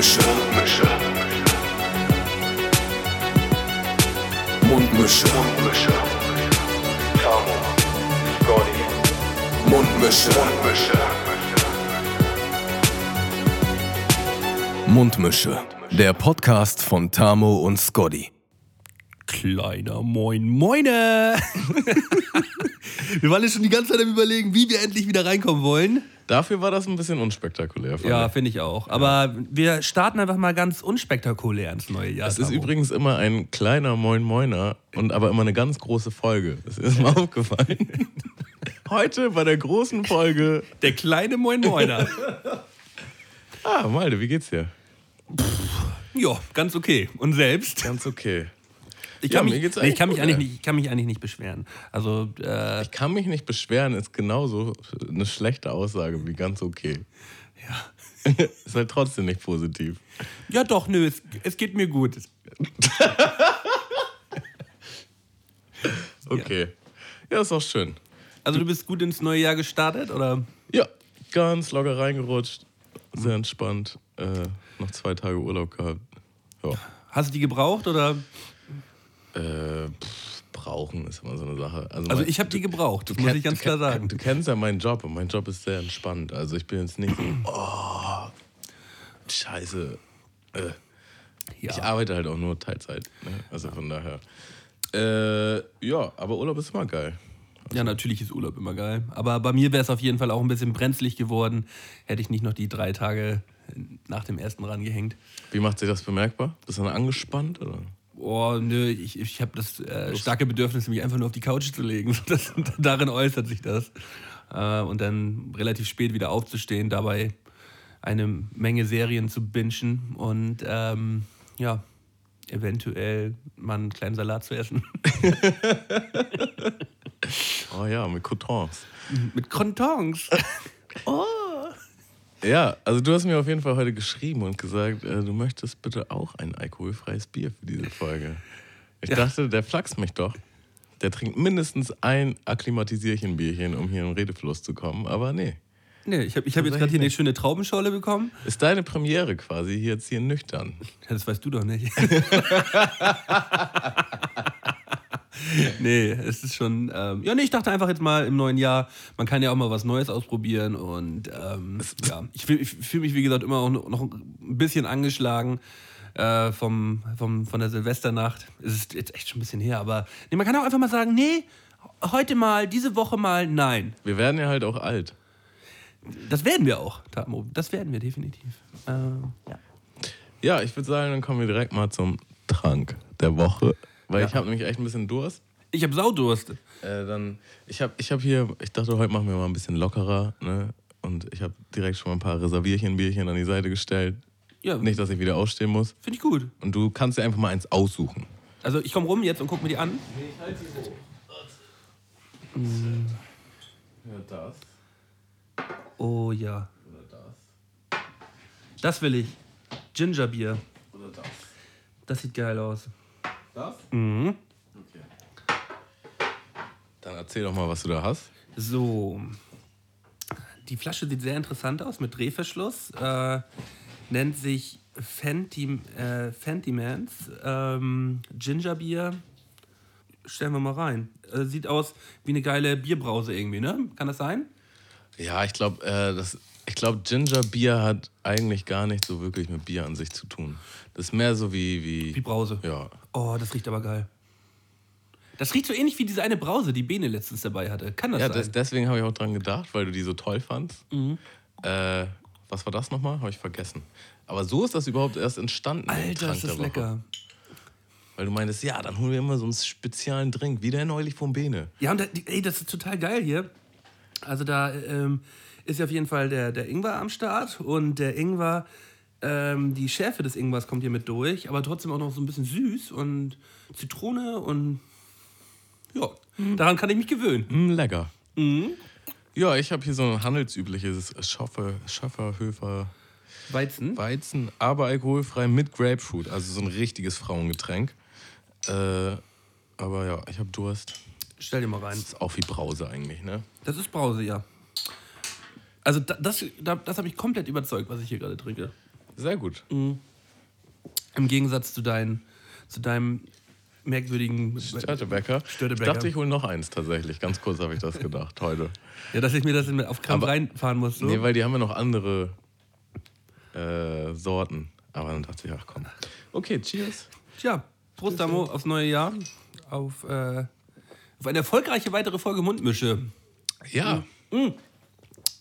Mundmische. Mundmische. Mundmische. Mundmische. Tamo. Scotty. Mundmische. Mundmische. Mundmische. Der Podcast von Tamo und Scotty. Kleiner Moin Moine! wir waren ja schon die ganze Zeit am überlegen, wie wir endlich wieder reinkommen wollen. Dafür war das ein bisschen unspektakulär. Ja, finde ich auch. Aber wir starten einfach mal ganz unspektakulär ins neue Jahr. Es ist übrigens immer ein kleiner Moin Moiner und aber immer eine ganz große Folge. Das ist mir aufgefallen. Heute bei der großen Folge. der kleine Moin Moiner. Ah, Malde, wie geht's dir? ja, ganz okay. Und selbst? Ganz okay. Ich Ja, kann, mir mich, nee, ich, eigentlich kann mich eigentlich nicht, ich kann mich eigentlich nicht beschweren. Also, äh, Ich kann mich nicht beschweren, ist genauso eine schlechte Aussage wie ganz okay. ja. ist halt trotzdem nicht positiv. ja, doch, nö, es, es geht mir gut. Okay. Ja, ist auch schön. Also, du bist gut ins neue Jahr gestartet, oder? Ja, ganz locker reingerutscht. Sehr entspannt. Äh, noch zwei Tage Urlaub gehabt. Ja. Hast du die gebraucht, oder? Äh, pff, brauchen ist immer so eine Sache. Also, mein- ich habe die gebraucht, das muss ich ganz klar sagen. Du kennst ja meinen Job und mein Job ist sehr entspannt. Also ich bin jetzt nicht so, oh, scheiße. Äh, Ja. Ich arbeite halt auch nur Teilzeit. Ne? Also von daher. Äh, ja, aber Urlaub ist immer geil. Ja, natürlich ist Urlaub immer geil. Aber bei mir wäre es auf jeden Fall auch ein bisschen brenzlig geworden, hätte ich nicht noch die drei Tage nach dem ersten rangehängt. Wie macht sich das bemerkbar? Bist du dann angespannt? Oder? Oh, nö, ich, ich habe das äh, starke Bedürfnis, mich einfach nur auf die Couch zu legen. Das, darin äußert sich das. Äh, und dann relativ spät wieder aufzustehen, dabei eine Menge Serien zu bingen und ähm, ja, eventuell mal einen kleinen Salat zu essen. Oh ja, mit Cotons. Mit Crontons. Ja, also du hast mir auf jeden Fall heute geschrieben und gesagt, äh, du möchtest bitte auch ein alkoholfreies Bier für diese Folge. Ich Ja. dachte, der flachst mich doch. Der trinkt mindestens ein Akklimatisierchen-Bierchen, um hier den Redefluss zu kommen. Aber nee. Nee, ich habe ich hab jetzt gerade hier eine schöne Traubenschorle bekommen. Ist deine Premiere quasi hier jetzt hier nüchtern. Ja, das weißt du doch nicht. nee, es ist schon. Ähm, ja, nee, ich dachte einfach jetzt mal im neuen Jahr, man kann ja auch mal was Neues ausprobieren und ähm, ja, ich fühle ich fühl mich, wie gesagt, immer auch noch ein bisschen angeschlagen. Äh, vom, vom, von der Silvesternacht. Es ist jetzt echt schon ein bisschen her, aber nee, man kann auch einfach mal sagen, nee, heute mal, diese Woche mal, nein. Wir werden ja halt auch alt. Das werden wir auch, Tamo. Das werden wir definitiv. Ähm, ja. Ja, ich würde sagen, dann kommen wir direkt mal zum Trank der Woche. Weil Ja. ich habe nämlich echt ein bisschen Durst. Ich habe Saudurst. Äh, dann, ich habe ich hab hier, ich dachte, heute machen wir mal ein bisschen lockerer. Ne? Und ich habe direkt schon mal ein paar Reservierchen-Bierchen an die Seite gestellt. Ja, Nicht, dass ich wieder ausstehen muss. finde ich gut. Und du kannst dir einfach mal eins aussuchen. Also ich komme rum jetzt und guck mir die an. Ja, das. Oh ja. Oder das. Das will ich. Gingerbier. Oder das. Das sieht geil aus. Das? Mhm. Okay. Dann erzähl doch mal, was du da hast. So. Die Flasche sieht sehr interessant aus mit Drehverschluss. Äh, nennt sich Fenty, äh, Fentymans. Ähm, Gingerbier. Stellen wir mal rein. Äh, sieht aus wie eine geile Bierbrause irgendwie, ne? Kann das sein? Ja, ich glaube, äh, das- ich glaube, Ginger Bier hat eigentlich gar nicht so wirklich mit Bier an sich zu tun. Das ist mehr so wie. Wie, Wie Brause. Ja. Oh, das riecht aber geil. Das riecht so ähnlich wie diese eine Brause, die Bene letztens dabei hatte. Kann das Ja, sein? des, deswegen habe ich auch dran gedacht, weil du die so toll fandst. Mhm. Äh, was war das nochmal? Habe ich vergessen. Aber so ist das überhaupt erst entstanden. Alter, ist das lecker. Weil du meintest, ja, dann holen wir immer so einen speziellen Drink, wie der neulich vom Bene. Ja, und da, ey, das ist total geil hier. Also da ähm, ist ja auf jeden Fall der, der Ingwer am Start und der Ingwer, ähm, die Schärfe des Ingwers kommt hier mit durch, aber trotzdem auch noch so ein bisschen süß und Zitrone und ja, daran kann ich mich gewöhnen. Mm, lecker. Mhm. Ja, ich habe hier so ein handelsübliches Schaffer, Schafferhöfer Weizen. Weizen, aber alkoholfrei mit Grapefruit. Also so ein richtiges Frauengetränk. Äh, aber ja, ich habe Durst. Stell dir mal rein. Ist auch wie Brause eigentlich, ne? Das ist Brause, ja. Also da, das, da, das hat mich komplett überzeugt, was ich hier gerade trinke. Sehr gut. Im Gegensatz zu, dein, zu deinem merkwürdigen Störtebecker. Ich Störtebecker. dachte, ich hole noch eins tatsächlich. Ganz kurz habe ich das gedacht heute. Ja, dass ich mir das auf Aber- reinfahren muss. So. Nee, weil die haben ja noch andere äh, Sorten. Aber dann dachte ich, ach komm. Okay, cheers. Tja, Prost, Damo, aufs neue Jahr. Auf, äh, auf eine erfolgreiche weitere Folge Mundmische. Ja,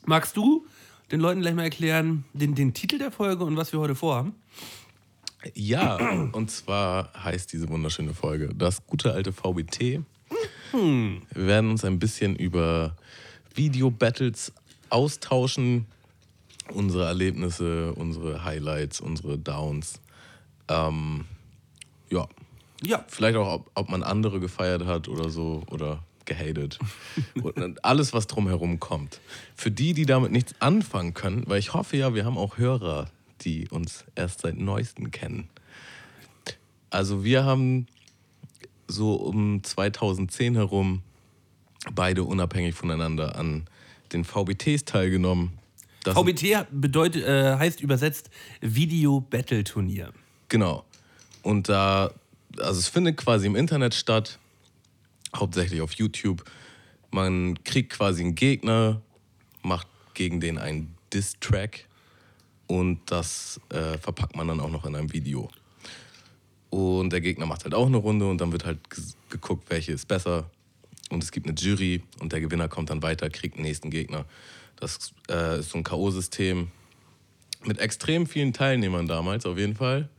Magst du den Leuten gleich mal erklären, den, den Titel der Folge und was wir heute vorhaben? ja. Und zwar heißt diese wunderschöne Folge das gute alte VBT. Wir werden uns ein bisschen über Video-Battles austauschen. Unsere Erlebnisse, unsere Highlights, unsere Downs. Ähm, ja, Ja, Vielleicht auch, ob, ob man andere gefeiert hat oder so oder gehatet. Und alles, was drumherum kommt. Für die, die damit nichts anfangen können, weil ich hoffe ja, wir haben auch Hörer, die uns erst seit neuestem kennen. Also wir haben so um 2010 herum beide unabhängig voneinander an den VBTs teilgenommen. Das VBT bedeutet, äh, heißt übersetzt Video Battle Turnier. Genau. Und da, also es findet quasi im Internet statt, hauptsächlich auf YouTube. Man kriegt quasi einen Gegner, macht gegen den einen Diss-Track und das äh, verpackt man dann auch noch in einem Video. Und der Gegner macht halt auch eine Runde und dann wird halt geguckt, welche ist besser. Und es gibt eine Jury und der Gewinner kommt dann weiter, kriegt den nächsten Gegner. Das äh, ist so ein K.O.-System mit extrem vielen Teilnehmern damals, auf jeden Fall.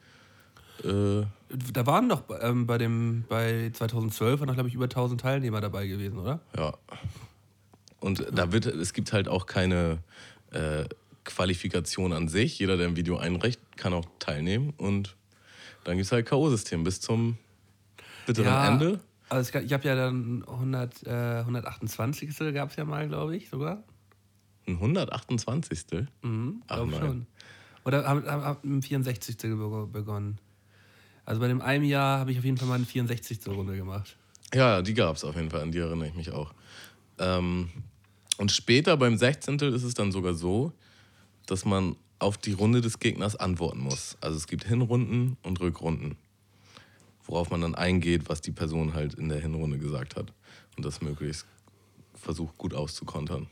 Äh, Da waren doch ähm, bei dem bei 2012 waren noch glaube ich über 1000 Teilnehmer dabei gewesen, oder? ja. Und da wird, es gibt halt auch keine äh, Qualifikation an sich. Jeder, der im Video einreicht, kann auch teilnehmen. Und dann gibt es halt K.O.-System bis zum bitteren Ende. Also gab, ich habe ja dann 100, äh, 128. gab es ja mal, glaube ich, sogar. Ein 128. Mhm, Ach glaub nein. schon. Oder haben hab, hab im 64. be- begonnen. Also bei dem einem Jahr habe ich auf jeden Fall mal eine 64. Runde gemacht. Ja, die gab es auf jeden Fall, an die erinnere ich mich auch. Ähm, und später beim 16. ist es dann sogar so, dass man auf die Runde des Gegners antworten muss. Also es gibt Hinrunden und Rückrunden, worauf man dann eingeht, was die Person halt in der Hinrunde gesagt hat. Und das möglichst versucht gut auszukontern.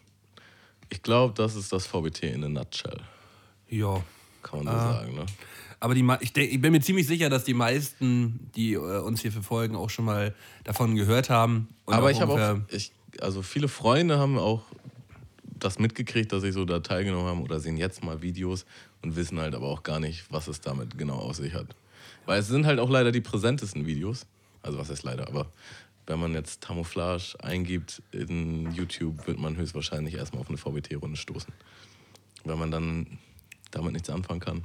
Ich glaube, das ist das VBT in a nutshell, Ja. Kann man so sagen. Ne? Aber die, ich, denk, ich bin mir ziemlich sicher, dass die meisten, die äh, uns hier verfolgen, auch schon mal davon gehört haben. Aber ich habe auch, ich, also viele Freunde haben auch das mitgekriegt, dass ich so da teilgenommen habe oder sehen jetzt mal Videos und wissen halt aber auch gar nicht, was es damit genau auf sich hat. Weil es sind halt auch leider die präsentesten Videos. Also was heißt leider, aber wenn man jetzt Camouflage eingibt in YouTube, wird man höchstwahrscheinlich erstmal auf eine VBT-Runde stoßen. Wenn man dann damit nichts anfangen kann.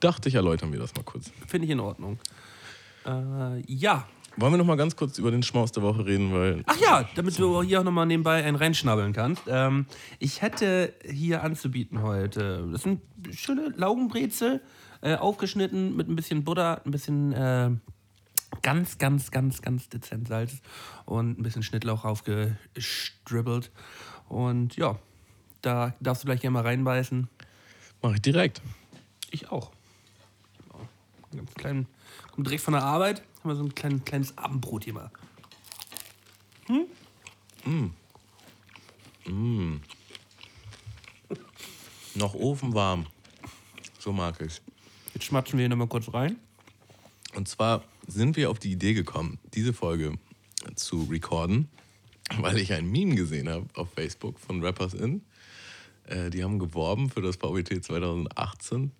Dachte ich, erläutern wir das mal kurz. Finde ich in Ordnung. Äh, ja. Wollen wir noch mal ganz kurz über den Schmaus der Woche reden, weil Ach ja, damit du hier auch nochmal nebenbei einen reinschnabbeln kannst. Ähm, ich hätte hier anzubieten heute. Das sind schöne Laugenbrezel, äh, aufgeschnitten mit ein bisschen Butter, ein bisschen äh, ganz, ganz, ganz, ganz dezent Salz und ein bisschen Schnittlauch aufgestribbelt. Und ja, da darfst du gleich gerne mal reinbeißen. Mache ich direkt. Ich auch. Ja, Ganz klein, kommt direkt von der Arbeit. Haben wir so ein klein, kleines Abendbrot hier mal. Noch ofenwarm. So mag ich Jetzt schmatschen wir hier nochmal kurz rein. Und zwar sind wir auf die Idee gekommen, diese Folge zu recorden, weil ich ein Meme gesehen habe auf Facebook von Rappers In. Äh, die haben geworben für das VBT 2018.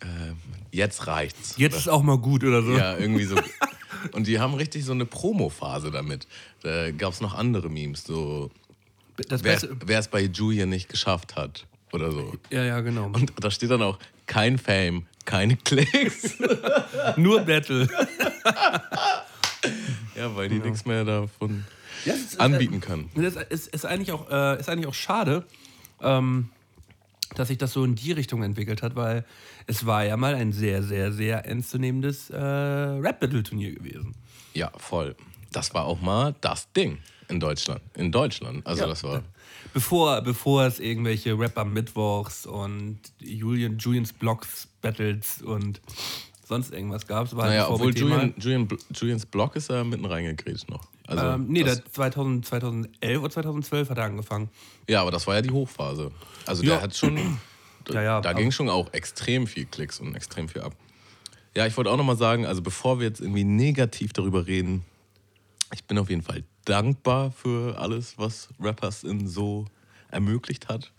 Äh, jetzt reicht's. Jetzt ist auch mal gut oder so. Ja, irgendwie so. Und die haben richtig so eine Promo-Phase damit. Da gab es noch andere Memes, so wer es bei Julian nicht geschafft hat oder so. Ja, ja, genau. Und da steht dann auch kein Fame, keine Klicks. Nur Battle. Ja, weil die nichts mehr davon Ja, ist, anbieten können. Äh, das ist, ist, eigentlich auch, äh, ist eigentlich auch schade, ähm, dass sich das so in die Richtung entwickelt hat, weil es war ja mal ein sehr, sehr, sehr ernstzunehmendes äh, Rap-Battle-Turnier gewesen. Ja, voll. das war auch mal das Ding in Deutschland. In Deutschland. Also Ja. das war. Bevor, bevor es irgendwelche Rapper Mittwochs und Julian, Julians Blocks Battles und sonst irgendwas gab, es war Naja, halt obwohl VBT mal. Julian, Julian, Julians Block ist ja mitten reingegrätscht noch. Also ähm, nee, das, der 2000, 2011 oder 2012 hat er angefangen. ja, aber das war ja die Hochphase. Also Ja. der hat schon. Ja, ja, da ging schon auch extrem viel Klicks und extrem viel ab. Ja, ich wollte auch nochmal sagen, also bevor wir jetzt irgendwie negativ darüber reden, ich bin auf jeden Fall dankbar für alles, was Rappers in so ermöglicht hat.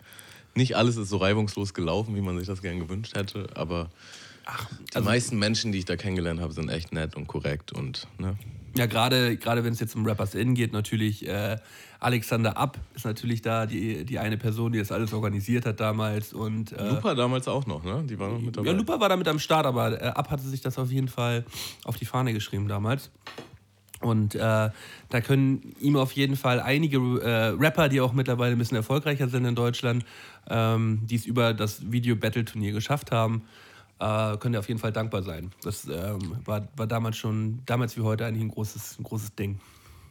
Nicht alles ist so reibungslos gelaufen, wie man sich das gern gewünscht hätte, aber die also- meisten Menschen, die ich da kennengelernt habe, sind echt nett und korrekt und ne, Ja, gerade gerade wenn es jetzt um Rappers In geht, natürlich äh, Alexander Ab ist natürlich da die, die eine Person, die das alles organisiert hat damals. Und, äh, Lupa damals auch noch, ne? Die war noch mit dabei. Ja, Lupa war damit am Start, aber äh, Ab hatte sich das auf jeden Fall auf die Fahne geschrieben damals. Und äh, da können ihm auf jeden Fall einige äh, Rapper, die auch mittlerweile ein bisschen erfolgreicher sind in Deutschland, ähm, die es über das Video-Battle-Turnier geschafft haben, äh, können dir auf jeden Fall dankbar sein. Das ähm, war, war damals schon, damals wie heute eigentlich ein großes, ein großes Ding.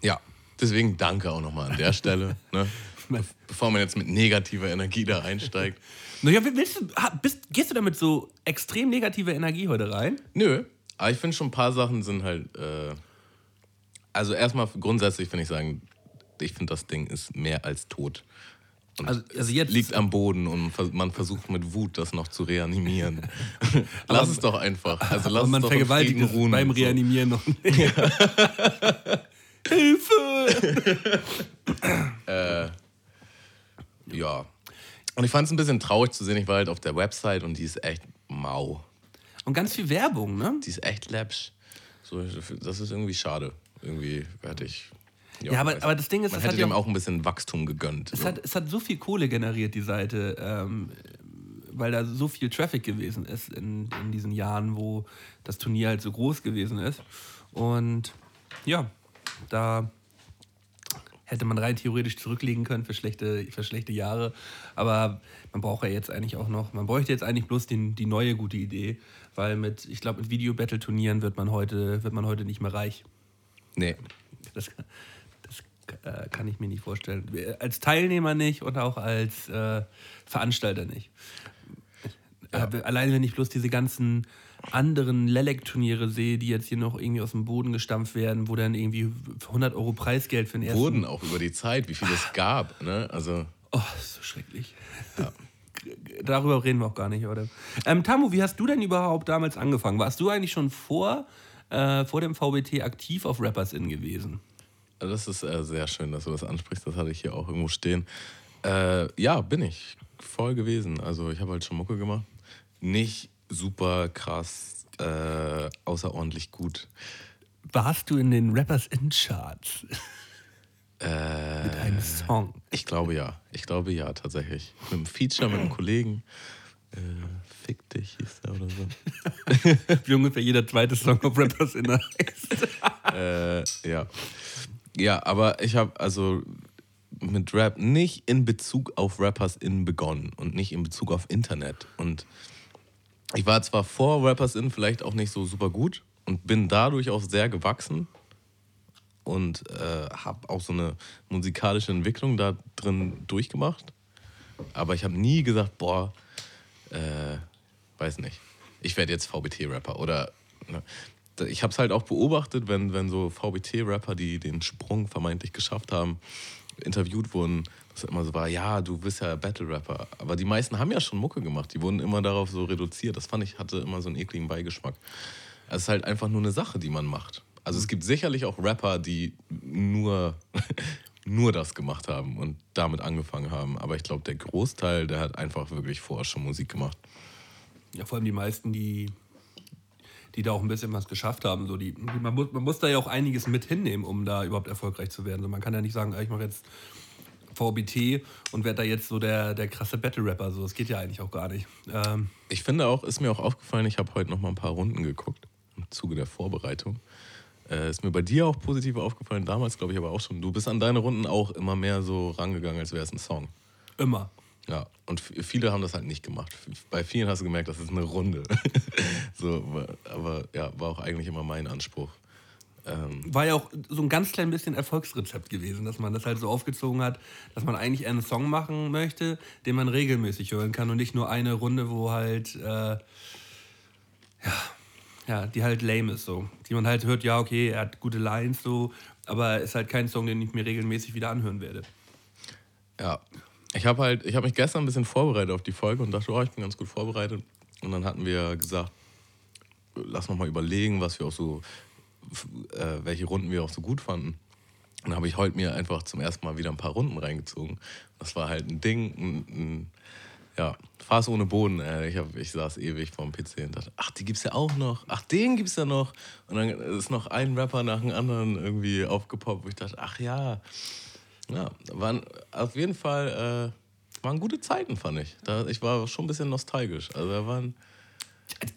Ja, deswegen danke auch nochmal an der Stelle. Ne? Be- Bevor man jetzt mit negativer Energie da einsteigt. Naja, willst du, bist, gehst du damit so extrem negative Energie heute rein? Nö, aber ich finde schon ein paar Sachen sind halt. Äh, also erstmal grundsätzlich finde ich sagen, ich finde das Ding ist mehr als tot. Also- also liegt am Boden und man versucht mit Wut das noch zu reanimieren. lass es doch einfach. Also lass Aber man es doch vergewaltigt es ruhen. beim und so. Reanimieren noch nicht. Hilfe! Ja. Und ich fand es ein bisschen traurig zu sehen. Ich war halt auf der Website und die ist echt mau. Und ganz viel Werbung, ne? Die ist echt läppsch. So, das ist irgendwie schade. Irgendwie hätte ich. Ja, aber- weiß aber nicht. das Ding ist, man es hätte ja dem auch- ein bisschen Wachstum gegönnt. Es so. hat, es hat so viel Kohle generiert, die Seite, ähm, weil da so viel Traffic gewesen ist in, in diesen Jahren, wo das Turnier halt so groß gewesen ist. Und ja, da hätte man rein theoretisch zurücklegen können für schlechte, für schlechte Jahre. Aber man braucht ja jetzt eigentlich auch noch, man bräuchte jetzt eigentlich bloß den, die neue gute Idee, weil mit, ich glaube, mit Video-Battle-Turnieren wird man heute, wird man heute nicht mehr reich. nee. Das, das äh, kann ich mir nicht vorstellen. Als Teilnehmer nicht und auch als äh, Veranstalter nicht. Äh, alleine wenn ich bloß diese ganzen anderen Lelek-Turniere sehe, die jetzt hier noch irgendwie aus dem Boden gestampft werden, wo dann irgendwie 100 Euro Preisgeld für den ersten... Wurden auch über die Zeit, wie viel es gab. Ne? Also, Oh, das ist so schrecklich. Darüber reden wir auch gar nicht, oder? Ähm, Tamu, wie hast du denn überhaupt damals angefangen? Warst du eigentlich schon vor, äh, vor dem VBT aktiv auf Rappers In gewesen? Das ist äh, sehr schön, dass du das ansprichst. Das hatte ich hier auch irgendwo stehen. Äh, ja, bin ich. Voll gewesen. Also, ich habe halt schon Mucke gemacht. Nicht super krass, äh, außerordentlich gut. Warst du in den Rappers in Charts Äh, mit einem Song? Ich glaube ja. Ich glaube ja, tatsächlich. Mit einem Feature mit einem Kollegen. Äh, Fick dich hieß der oder so. Wie ungefähr jeder zweite Song auf Rappers in heißt. äh, ja. Ja, aber ich habe also mit Rap nicht in Bezug auf Rappers in begonnen und nicht in Bezug auf Internet. Und ich war zwar vor Rappers in vielleicht auch nicht so super gut und bin dadurch auch sehr gewachsen und äh, habe auch so eine musikalische Entwicklung da drin durchgemacht. Aber ich habe nie gesagt, boah, äh, weiß nicht, ich werde jetzt VBT-Rapper oder ne. Ich habe es halt auch beobachtet, wenn, wenn so VBT-Rapper, die den Sprung vermeintlich geschafft haben, interviewt wurden, dass immer so war, ja, du bist ja Battle-Rapper. Aber die meisten haben ja schon Mucke gemacht, die wurden immer darauf so reduziert. Das fand ich, hatte immer so einen ekligen Beigeschmack. Es ist halt einfach nur eine Sache, die man macht. Also es gibt sicherlich auch Rapper, die nur, nur das gemacht haben und damit angefangen haben. Aber ich glaube, der Großteil, der hat einfach wirklich vorher schon Musik gemacht. Ja, vor allem die meisten, die, die da auch ein bisschen was geschafft haben. So die, man, muss, man muss da ja auch einiges mit hinnehmen, um da überhaupt erfolgreich zu werden. So, man kann ja nicht sagen, ah, ich mache jetzt VBT und werde da jetzt so der, der krasse Battle-Rapper. So, das geht ja eigentlich auch gar nicht. Ähm, Ich finde auch, ist mir auch aufgefallen, ich habe heute noch mal ein paar Runden geguckt im Zuge der Vorbereitung. Äh, ist mir bei dir auch positiv aufgefallen, damals glaube ich aber auch schon. Du bist an deine Runden auch immer mehr so rangegangen, als wäre es ein Song. immer. Ja, und viele haben das halt nicht gemacht. Bei vielen hast du gemerkt, das ist eine Runde. so, aber ja, war auch eigentlich immer mein Anspruch. Ähm, War ja auch so ein ganz klein bisschen Erfolgsrezept gewesen, dass man das halt so aufgezogen hat, dass man eigentlich einen Song machen möchte, den man regelmäßig hören kann und nicht nur eine Runde, wo halt, äh, ja, ja, die halt lame ist so. Die man halt hört, ja, okay, er hat gute Lines so, aber ist halt kein Song, den ich mir regelmäßig wieder anhören werde. Ja. Ich habe halt, ich habe mich gestern ein bisschen vorbereitet auf die Folge und dachte, oh, ich bin ganz gut vorbereitet. Und dann hatten wir gesagt, lass noch mal überlegen, was wir auch so, äh, welche Runden wir auch so gut fanden. Und dann habe ich heute mir einfach zum ersten Mal wieder ein paar Runden reingezogen. Das war halt ein Ding, ein, ein ja, Fass ohne Boden. Äh, ich, hab, ich saß ewig vorm PC und dachte, ach, die gibt's ja auch noch. Ach, den gibt's ja noch. Und dann ist noch ein Rapper nach dem anderen irgendwie aufgepoppt, wo ich dachte, ach ja. Ja, waren auf jeden Fall äh, waren gute Zeiten, fand ich. Da, ich war schon ein bisschen nostalgisch. Also da waren.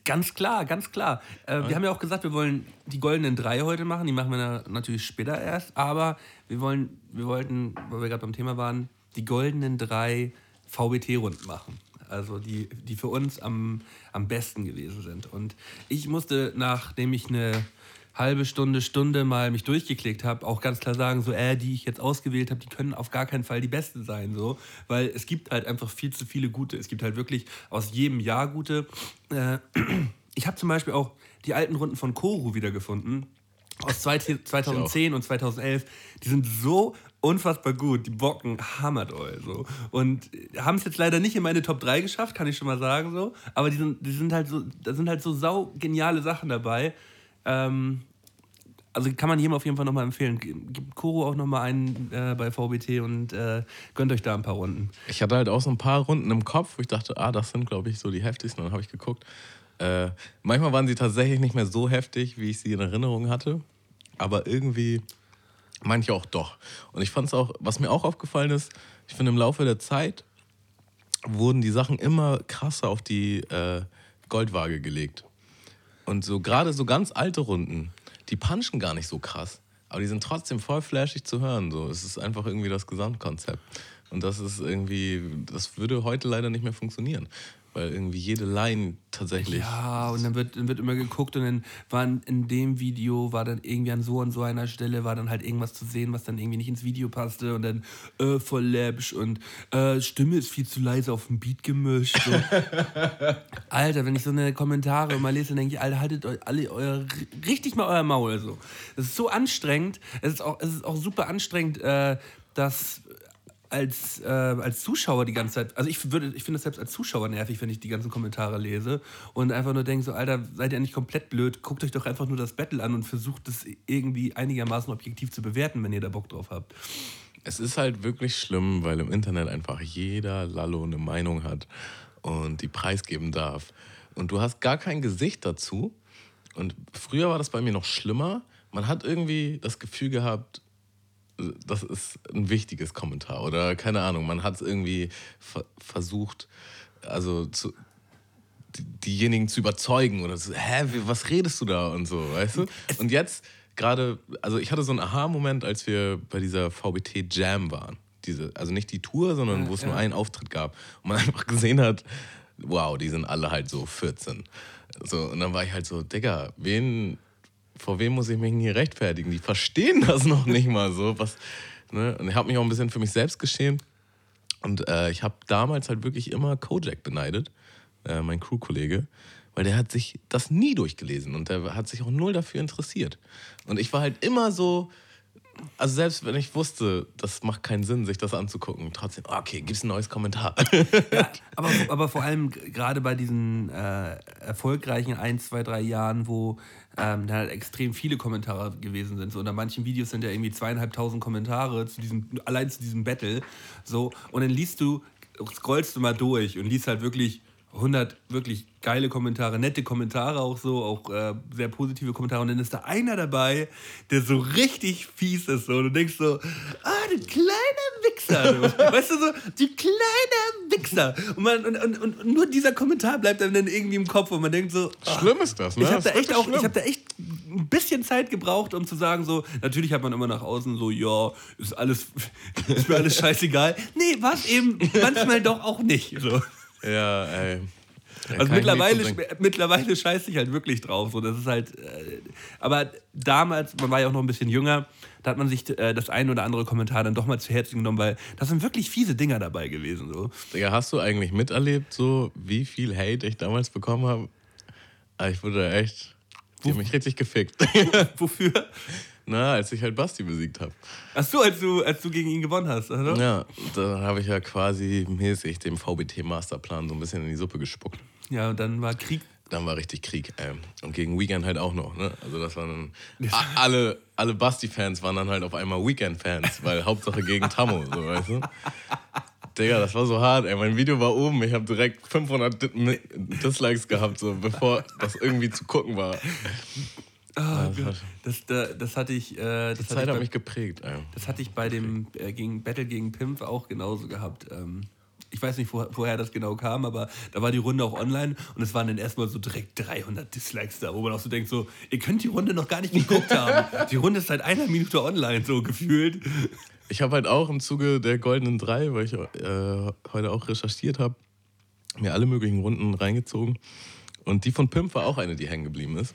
Ganz klar, ganz klar. Äh, wir haben ja auch gesagt, wir wollen die goldenen drei heute machen. Die machen wir na- natürlich später erst. Aber wir wollen, wir wollten, weil wir gerade beim Thema waren, die goldenen drei VBT-Runden machen. Also die, die für uns am, am besten gewesen sind. Und ich musste, nachdem ich eine halbe Stunde, Stunde mal mich durchgeklickt habe, auch ganz klar sagen, so, äh, die ich jetzt ausgewählt habe, die können auf gar keinen Fall die besten sein, so, weil es gibt halt einfach viel zu viele gute. Es gibt halt wirklich aus jedem Jahr gute. Äh, ich habe zum Beispiel auch die alten Runden von Koru wiedergefunden. Aus zwei- 2010 und 2011. Die sind so unfassbar gut. Die Bocken hammert euch so. Und haben es jetzt leider nicht in meine Top 3 geschafft, kann ich schon mal sagen so. Aber die sind, die sind halt so, da sind halt so sau geniale Sachen dabei. Ähm, also kann man jedem auf jeden Fall nochmal empfehlen. Gibt Koro auch nochmal einen äh, bei VBT und äh, gönnt euch da ein paar Runden. Ich hatte halt auch so ein paar Runden im Kopf, wo ich dachte, ah, das sind, glaube ich, so die heftigsten. Dann habe ich geguckt. Äh, manchmal waren sie tatsächlich nicht mehr so heftig, wie ich sie in Erinnerung hatte. Aber irgendwie manche auch doch. Und ich fand es auch, was mir auch aufgefallen ist, ich finde im Laufe der Zeit wurden die Sachen immer krasser auf die äh, Goldwaage gelegt. Und so gerade so ganz alte Runden, die punchen gar nicht so krass. Aber die sind trotzdem voll flashig zu hören. So. Es ist einfach irgendwie das Gesamtkonzept. Und das ist irgendwie, das würde heute leider nicht mehr funktionieren. Weil irgendwie jede Line tatsächlich. Ja, und dann wird, dann wird immer geguckt und dann war in, dem Video, war dann irgendwie an so und so einer Stelle, war dann halt irgendwas zu sehen, was dann irgendwie nicht ins Video passte und dann äh, voll läppisch und äh, Stimme ist viel zu leise auf dem Beat gemischt. So. Alter, wenn ich so eine Kommentare mal lese, dann denke ich, Alter, haltet euch alle euer, richtig mal euer Maul. So. Das ist so anstrengend. Es ist auch, es ist auch super anstrengend, äh, dass als, äh, als Zuschauer die ganze Zeit, also ich, würde, ich finde das selbst als Zuschauer nervig, wenn ich die ganzen Kommentare lese und einfach nur denke, so, Alter, seid ihr nicht komplett blöd, guckt euch doch einfach nur das Battle an und versucht es irgendwie einigermaßen objektiv zu bewerten, wenn ihr da Bock drauf habt. Es ist halt wirklich schlimm, weil im Internet einfach jeder Lallo eine Meinung hat und die preisgeben darf. Und du hast gar kein Gesicht dazu. Und früher war das bei mir noch schlimmer. Man hat irgendwie das Gefühl gehabt, das ist ein wichtiges Kommentar oder keine Ahnung, man hat es irgendwie ver versucht, also zu, die, diejenigen zu überzeugen oder so, hä, was redest du da und so, weißt du? Und jetzt gerade, also ich hatte so einen Aha-Moment, als wir bei dieser VBT Jam waren. Diese, also nicht die Tour, sondern wo es nur einen Auftritt gab. Und man einfach gesehen hat, wow, die sind alle halt so 14. So, und dann war ich halt so, Digga, wen, vor wem muss ich mich hier rechtfertigen? Die verstehen das noch nicht mal so. Was, ne? Und ich habe mich auch ein bisschen für mich selbst geschämt. Und äh, ich habe damals halt wirklich immer Kojak beneidet, äh, mein Crew-Kollege, weil der hat sich das nie durchgelesen und der hat sich auch null dafür interessiert. Und ich war halt immer so, also selbst wenn ich wusste, das macht keinen Sinn, sich das anzugucken, trotzdem, okay, gibt's ein neues Kommentar. Ja, aber, aber vor allem gerade bei diesen äh, erfolgreichen 1, 2, 3 Jahren, wo ähm, da halt extrem viele Kommentare gewesen sind. So, unter manchen Videos sind ja irgendwie zweieinhalbtausend Kommentare zu diesem, allein zu diesem Battle. So, und dann liest du, scrollst du mal durch und liest halt wirklich 100 wirklich geile Kommentare, nette Kommentare auch so, auch äh, sehr positive Kommentare. Und dann ist da einer dabei, der so richtig fies ist. So. Und du denkst so, ah, du kleiner Wichser. Du. Weißt du so, du kleiner Wichser. Und, man, und, und, und nur dieser Kommentar bleibt einem dann irgendwie im Kopf und man denkt so, ah, Schlimm ist das, ne? ich habe da, ist echt auch- wirklich ich hab da echt ein bisschen Zeit gebraucht, um zu sagen, so, natürlich hat man immer nach außen so, ja, ist alles, ist mir alles scheißegal. Nee, war es eben manchmal doch auch nicht. So. Ja, ey. Ja, also ich mittlerweile, mittlerweile scheiße ich halt wirklich drauf. So, das ist halt, äh, aber damals, man war ja auch noch ein bisschen jünger, da hat man sich äh, das ein oder andere Kommentar dann doch mal zu Herzen genommen, weil da sind wirklich fiese Dinger dabei gewesen. So. Digga, hast du eigentlich miterlebt, so wie viel Hate ich damals bekommen habe? Ah, Ich wurde echt. Die haben mich richtig gefickt. Wofür? Na, als ich halt Basti besiegt habe. Ach so, als du, als du gegen ihn gewonnen hast, oder? Ja, da habe ich ja quasi mäßig dem VBT-Masterplan so ein bisschen in die Suppe gespuckt. Ja, und dann war Krieg. Dann war richtig Krieg. Ähm, und gegen Weekend halt auch noch. Ne? Also das waren dann. Alle, alle Basti-Fans waren dann halt auf einmal Weekend-Fans, weil Hauptsache gegen Tammo, so weißt du? Digga, das war so hart, ey. Mein Video war oben, ich habe direkt 500 Di- Mi- Dislikes gehabt, so bevor das irgendwie zu gucken war. Ah, das, Das, da, das hatte ich. Äh, das die Zeit hat bei, mich geprägt, ey. Das hatte ich bei dem äh, gegen Battle gegen Pimp auch genauso gehabt. Ähm, ich weiß nicht, wo, woher das genau kam, aber da war die Runde auch online und es waren dann erstmal so direkt 300 Dislikes da, wo man auch so denkt, so, ihr könnt die Runde noch gar nicht geguckt haben. Die Runde ist seit einer Minute online, so gefühlt. Ich habe halt auch im Zuge der Goldenen Drei, weil ich äh, heute auch recherchiert habe, mir alle möglichen Runden reingezogen. Und die von Pimp war auch eine, die hängen geblieben ist.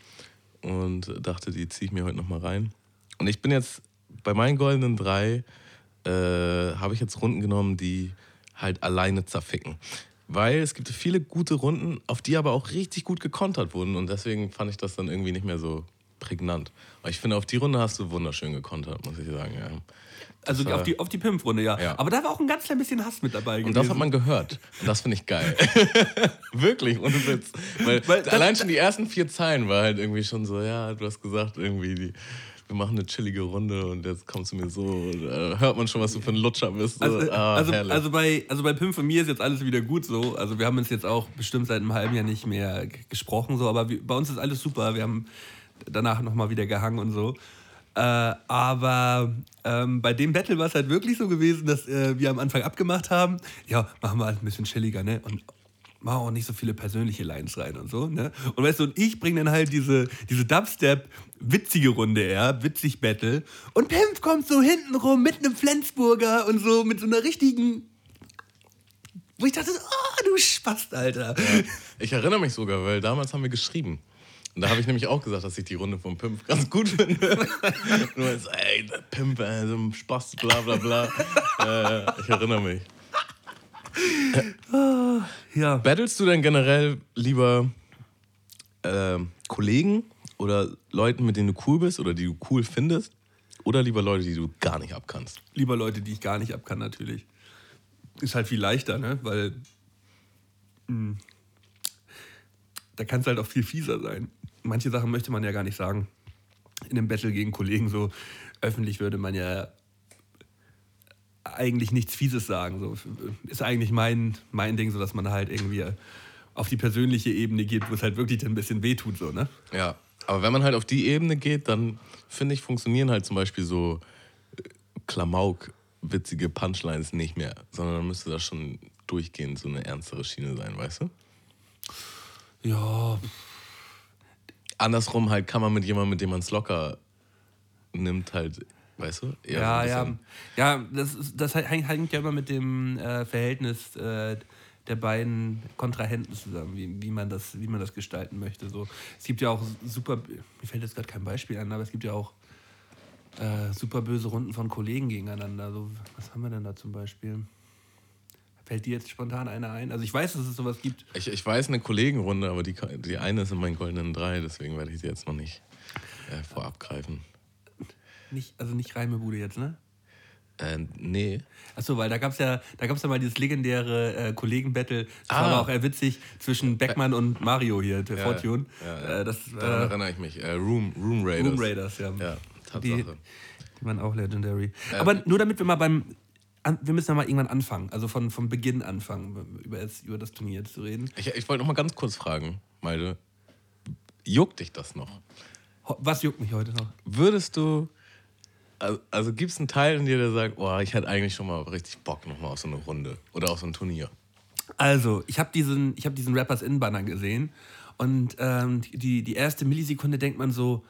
Und dachte, die ziehe ich mir heute nochmal rein. Und ich bin jetzt bei meinen Goldenen Drei, äh, habe ich jetzt Runden genommen, die halt alleine zerficken. Weil es gibt viele gute Runden, auf die aber auch richtig gut gekontert wurden. Und deswegen fand ich das dann irgendwie nicht mehr so prägnant. Aber ich finde, auf die Runde hast du wunderschön gekontert, muss ich sagen. Ja. Also war- auf die, auf die Pimp-Runde, ja. Ja. Aber da war auch ein ganz klein bisschen Hass mit dabei Und das hat man gehört. Und das finde ich geil. Wirklich, ohne Witz. Weil, Weil das- allein schon die ersten vier Zeilen war halt irgendwie schon so, ja, du hast gesagt, irgendwie, die, wir machen eine chillige Runde und jetzt kommst du mir so. Und, äh, hört man schon, was du für ein Lutscher bist. So, Also, ah, also, also, bei, also bei Pimp von mir ist jetzt alles wieder gut so. Also wir haben uns jetzt auch bestimmt seit einem halben Jahr nicht mehr gesprochen, so, aber wir, bei uns ist alles super. Wir haben danach nochmal wieder gehangen und so. Äh, aber ähm, bei dem Battle war es halt wirklich so gewesen, dass äh, wir am Anfang abgemacht haben, ja, machen wir halt ein bisschen chilliger, ne? Und machen auch nicht so viele persönliche Lines rein und so, ne? Und weißt du, und ich bringe dann halt diese, diese Dubstep-witzige Runde eher, witzig Battle. Und Pimp kommt so hinten rum mit einem Flensburger und so, mit so einer richtigen. Wo ich dachte, oh, du Spast, Alter. ich erinnere mich sogar, weil damals haben wir geschrieben. Und da habe ich nämlich auch gesagt, dass ich die Runde vom Pimp ganz gut finde. Nur jetzt, ey, der Pimp, ey, so ein Spaß, bla bla bla. äh, ich erinnere mich. Ja. Battlest du denn generell lieber ähm, Kollegen oder Leuten, mit denen du cool bist oder die du cool findest? Oder lieber Leute, die du gar nicht abkannst? Lieber Leute, die ich gar nicht ab kann, natürlich. Ist halt viel leichter, ne? Weil. mh, da kann es halt auch viel fieser sein. Manche Sachen möchte man ja gar nicht sagen. In einem Battle gegen Kollegen so öffentlich würde man ja eigentlich nichts Fieses sagen. So ist eigentlich mein, mein Ding, so dass man halt irgendwie auf die persönliche Ebene geht, wo es halt wirklich ein bisschen wehtut, so, ne? Ja. Aber wenn man halt auf die Ebene geht, dann finde ich, funktionieren halt zum Beispiel so äh, Klamauk, witzige Punchlines nicht mehr, sondern dann müsste das schon durchgehend so eine ernstere Schiene sein, weißt du? Ja, Andersrum halt kann man mit jemandem, mit dem man es locker nimmt, halt, weißt du? Ja, ja. bisschen- Ja, das, ist, das hängt, hängt ja immer mit dem äh, Verhältnis äh, der beiden Kontrahenten zusammen, wie, wie, man das, wie man das gestalten möchte. So. Es gibt ja auch super, mir fällt jetzt gerade kein Beispiel an, aber es gibt ja auch äh, super böse Runden von Kollegen gegeneinander. So, was haben wir denn da zum Beispiel? Fällt dir jetzt spontan einer ein? Also ich weiß, dass es sowas gibt. Ich, ich weiß eine Kollegenrunde, aber die, die eine ist in meinen goldenen drei, deswegen werde ich sie jetzt noch nicht äh, vorab greifen. Nicht, also nicht Reimebude jetzt, ne? Äh, nee. Achso, weil da gab es ja, da gab's ja mal dieses legendäre äh, Kollegen-Battle, das Ah. war aber auch eher witzig, zwischen Beckmann und Mario hier, der Ja, Fortune. ja, ja. Äh, das Daran äh, erinnere ich mich. Äh, Room, Room Raiders. Room Raiders, ja. Ja, die, Tatsache. die waren auch legendary. Aber nur damit wir mal beim, an, wir müssen ja mal irgendwann anfangen, also von, vom Beginn anfangen, über, jetzt, über das Turnier zu reden. Ich, ich wollte noch mal ganz kurz fragen, Malte. Juckt dich das noch? Was juckt mich heute noch? Würdest du. Also, also gibt es einen Teil in dir, der sagt, oh, ich hätte eigentlich schon mal richtig Bock noch mal auf so eine Runde oder auf so ein Turnier? Also, ich habe diesen, ich hab diesen Rappers In-Banner gesehen und ähm, die, die erste Millisekunde denkt man so,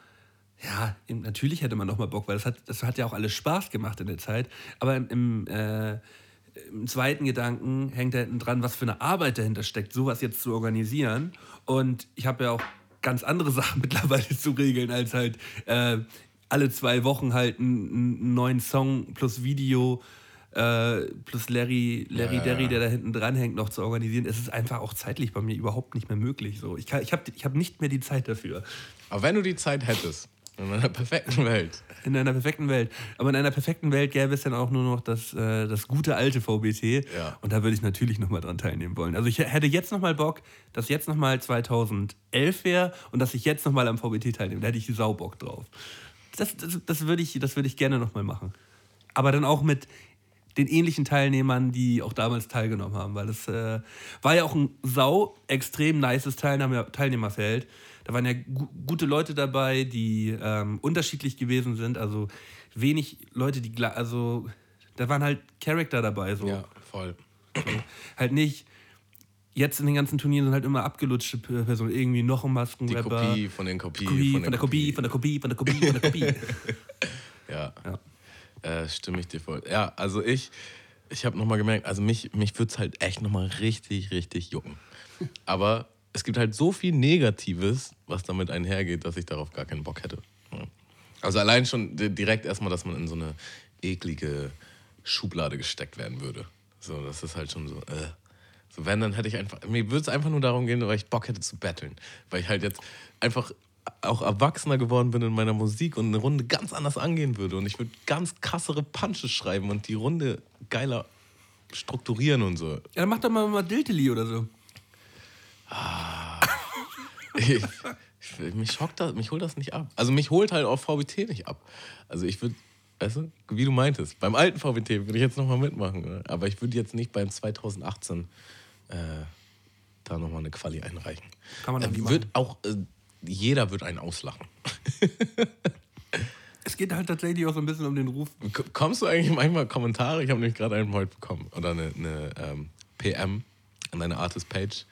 ja, natürlich hätte man noch mal Bock, weil das hat, das hat ja auch alles Spaß gemacht in der Zeit. Aber im, im, äh, im zweiten Gedanken hängt da hinten dran, was für eine Arbeit dahinter steckt, sowas jetzt zu organisieren. Und ich habe ja auch ganz andere Sachen mittlerweile zu regeln, als halt äh, alle zwei Wochen halt einen, neuen Song plus Video äh, plus Larry, Larry Ja, Derry, der da hinten dran hängt, noch zu organisieren. Es ist einfach auch zeitlich bei mir überhaupt nicht mehr möglich. So. Ich, kann- ich habe ich hab nicht mehr die Zeit dafür. Aber wenn du die Zeit hättest, in einer perfekten Welt, In einer perfekten Welt. Aber in einer perfekten Welt gäbe es dann auch nur noch das, äh, das gute alte VBT. Ja. Und da würde ich natürlich nochmal dran teilnehmen wollen. Also ich hätte jetzt nochmal Bock, dass jetzt nochmal 2011 wäre und dass ich jetzt nochmal am VBT teilnehme. Da hätte ich Saubock drauf. Das, das, das würde ich, das würde ich gerne nochmal machen. Aber dann auch mit den ähnlichen Teilnehmern, die auch damals teilgenommen haben, weil es äh, war ja auch ein sau extrem nices Teilnehmer Teilnehmerfeld. Da waren ja gu gute Leute dabei, die ähm, unterschiedlich gewesen sind, also wenig Leute, die also da waren halt Charakter dabei, so ja, voll. halt nicht. Jetzt in den ganzen Turnieren sind halt immer abgelutschte Personen, irgendwie noch ein Die Maskenrapper. Kopie von den Kopie, Kopie, von der Kopie, von der Kopie, von der Kopie, von der Kopie. Ja, Ja. Äh, stimme ich dir voll. Ja, also ich, ich habe nochmal gemerkt, also mich, mich würde es halt echt nochmal richtig, richtig jucken. Aber es gibt halt so viel Negatives, was damit einhergeht, dass ich darauf gar keinen Bock hätte. Also allein schon di- direkt erstmal, dass man in so eine eklige Schublade gesteckt werden würde. So, das ist halt schon so, äh. So, wenn, dann hätte ich einfach, mir würde es einfach nur darum gehen, weil ich Bock hätte zu betteln. Weil ich halt jetzt einfach auch erwachsener geworden bin in meiner Musik und eine Runde ganz anders angehen würde. Und ich würde ganz krassere Punches schreiben und die Runde geiler strukturieren und so. Ja, dann mach doch mal, mal Dilteli oder so. Ich, ich, mich schockt das, mich holt das nicht ab. Also mich holt halt auch VBT nicht ab. Also ich würde, weißt du, wie du meintest, beim alten VBT würde ich jetzt nochmal mitmachen. ne? Aber ich würde jetzt nicht beim 2018 äh, da nochmal eine Quali einreichen. Kann man dann Äh, wird auch, äh, jeder wird einen auslachen. Es geht halt tatsächlich auch so ein bisschen um den Ruf. Kommst du eigentlich manchmal Kommentare? Ich habe nämlich gerade einen heute bekommen. Oder eine, eine ähm, PM an deine Artist-Page.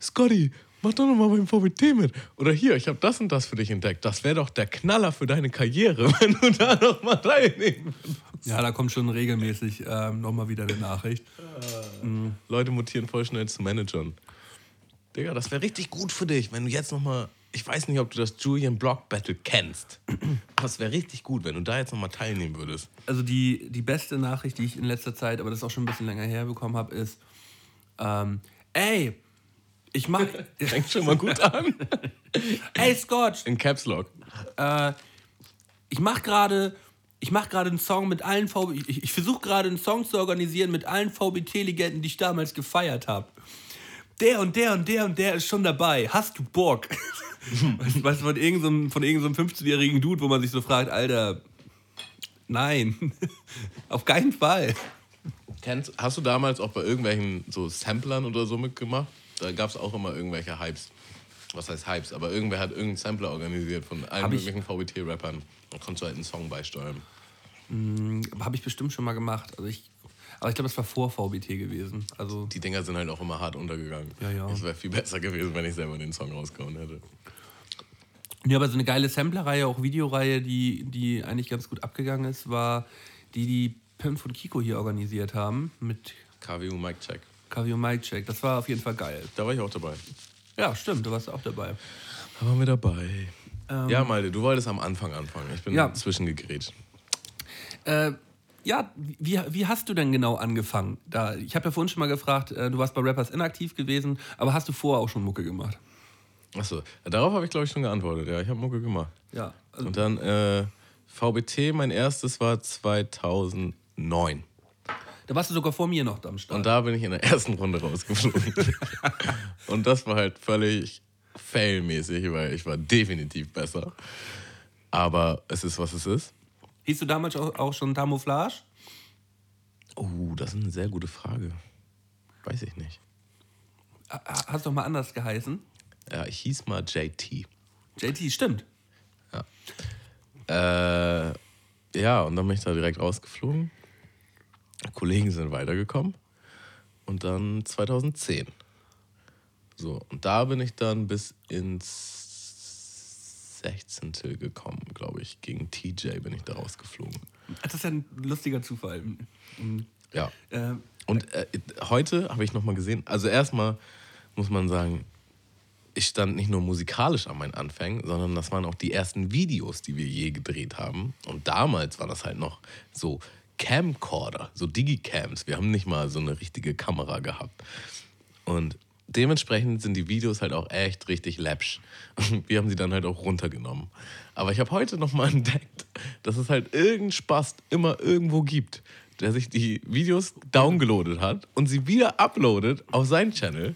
Scotty, mach doch noch mal beim VBT mit. Oder hier, ich habe das und das für dich entdeckt. Das wäre doch der Knaller für deine Karriere, wenn du da noch mal teilnehmen würdest. Ja, da kommt schon regelmäßig ähm, nochmal wieder eine Nachricht. Leute mutieren voll schnell zu Managern. Digga, das wäre richtig gut für dich, wenn du jetzt noch mal... Ich weiß nicht, ob du das Julian Block Battle kennst. Aber es wäre richtig gut, wenn du da jetzt noch mal teilnehmen würdest. Also die, die beste Nachricht, die ich in letzter Zeit, aber das ist auch schon ein bisschen länger her bekommen habe, ist, ähm, ey, ich mach, Fängt schon mal gut an. ey Scotch, In Caps Lock. äh, ich mach gerade, ich mach gerade einen Song mit allen VB, ich, ich versuche gerade einen Song zu organisieren mit allen VBT-Legenden, die ich damals gefeiert habe. Der und der und der und der ist schon dabei. Hast du Bock? Weißt du, von irgendeinem von irgendeinem 15-jährigen Dude, wo man sich so fragt, Alter, nein, auf keinen Fall. Kennst, hast du damals auch bei irgendwelchen so Samplern oder so mitgemacht? Da gab es auch immer irgendwelche Hypes. Was heißt Hypes? Aber irgendwer hat irgendeinen Sampler organisiert von allen möglichen VBT-Rappern. Da konntest du halt einen Song beisteuern. Habe ich bestimmt schon mal gemacht. Also ich, aber ich glaube, es war vor VBT gewesen. Also Die Dinger sind halt auch immer hart untergegangen. Ja, ja. Es wäre viel besser gewesen, wenn ich selber den Song rausgehauen hätte. ja, aber so eine geile Samplerreihe, auch Videoreihe, die, die eigentlich ganz gut abgegangen ist, war die, die Pimp und Kiko hier organisiert haben mit KWU Mic Check. Mic Check. Das war auf jeden Fall geil. Da war ich auch dabei. Ja, stimmt, du warst auch dabei. Da waren wir dabei. ja, Malte, du wolltest am Anfang anfangen. Ich bin Ähm. Ja. zwischengegrätscht. Äh, ja, wie, wie hast du denn genau angefangen? Da, ich habe ja vorhin schon mal gefragt, äh, du warst bei Rappers inaktiv gewesen, aber hast du vorher auch schon Mucke gemacht? Achso, darauf habe ich glaube ich schon geantwortet. Ja, ich habe Mucke gemacht. Ja. Also, Und dann äh, VBT, mein erstes war 2009. da warst du sogar vor mir noch am Start. Und da bin ich in der ersten Runde rausgeflogen. und das war halt völlig failmäßig, weil ich war definitiv besser. Aber es ist, was es ist. Hieß du damals auch, schon Camouflage? Oh, das ist eine sehr gute Frage. Weiß ich nicht. Ha- Hast doch mal anders geheißen? Ja, ich hieß mal JT. JT, stimmt. Äh, ja, und dann bin ich da direkt rausgeflogen. Kollegen sind weitergekommen. Und dann 2010. So, und da bin ich dann bis ins 16. gekommen, glaube ich. Gegen TJ bin ich da rausgeflogen. Das ist ja ein lustiger Zufall. Ja. Ähm, Und äh, heute habe ich nochmal gesehen, also erstmal muss man sagen, ich stand nicht nur musikalisch an meinen Anfängen, sondern das waren auch die ersten Videos, die wir je gedreht haben. Und damals war das halt noch so Camcorder, so Digicams. Wir haben nicht mal so eine richtige Kamera gehabt. Und dementsprechend sind die Videos halt auch echt richtig läppsch. Wir haben sie dann halt auch runtergenommen. Aber ich habe heute nochmal entdeckt, dass es halt irgendeinen Spaß immer irgendwo gibt, der sich die Videos downgeloadet hat und sie wieder uploadet auf seinen Channel.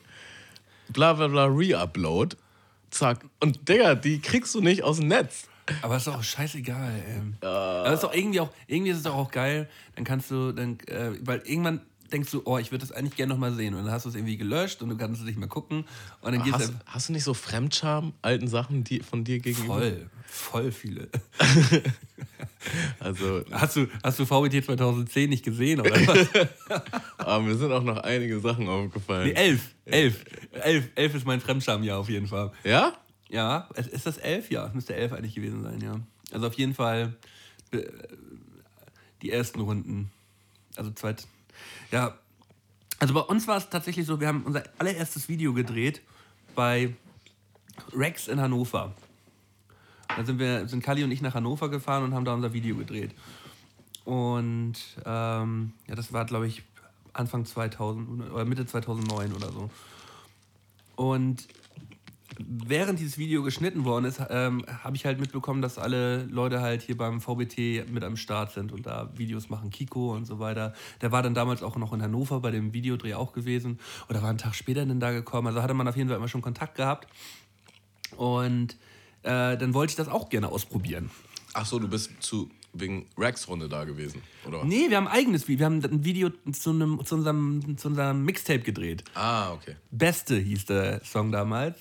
Bla bla bla, re-upload. Zack. Und Digga, die kriegst du nicht aus dem Netz. Aber ist doch auch scheißegal, ey. Aber ist doch irgendwie auch, irgendwie ist es doch auch geil, dann kannst du, dann, äh, weil irgendwann denkst du, oh, ich würde das eigentlich gerne nochmal sehen. Und dann hast du es irgendwie gelöscht und du kannst es nicht mehr gucken. Und dann gehst Hast, du hast du nicht so Fremdscham, alten Sachen die, von dir gegenüber? voll, voll viele. Also, Hast du, hast du VBT 2010 nicht gesehen, oder was? aber mir sind auch noch einige Sachen aufgefallen. nee, elf, elf. Elf, elf ist mein Fremdschamjahr auf jeden Fall. Ja? Ja, es- ist das elf? Ja, es müsste elf eigentlich gewesen sein, ja. Also auf jeden Fall äh, die ersten Runden. Also zweit. Ja. Also bei uns war es tatsächlich so, wir haben unser allererstes Video gedreht bei Rex in Hannover. Da sind wir, sind Kali und ich nach Hannover gefahren und haben da unser Video gedreht. Und ähm, ja, das war, glaube ich, Anfang 2000 oder Mitte 2009 oder so. Und während dieses Video geschnitten worden ist, ähm, habe ich halt mitbekommen, dass alle Leute halt hier beim VBT mit am Start sind und da Videos machen, Kiko und so weiter. Der war dann damals auch noch in Hannover bei dem Videodreh auch gewesen oder war einen Tag später dann da gekommen. Also hatte man auf jeden Fall immer schon Kontakt gehabt. Und äh, dann wollte ich das auch gerne ausprobieren. Ach so, du bist zu, wegen Rex-Runde da gewesen, oder? Nee, wir haben ein eigenes Video. Wir haben ein Video zu, einem, zu unserem, zu unserem Mixtape gedreht. Ah, okay. Beste hieß der Song damals.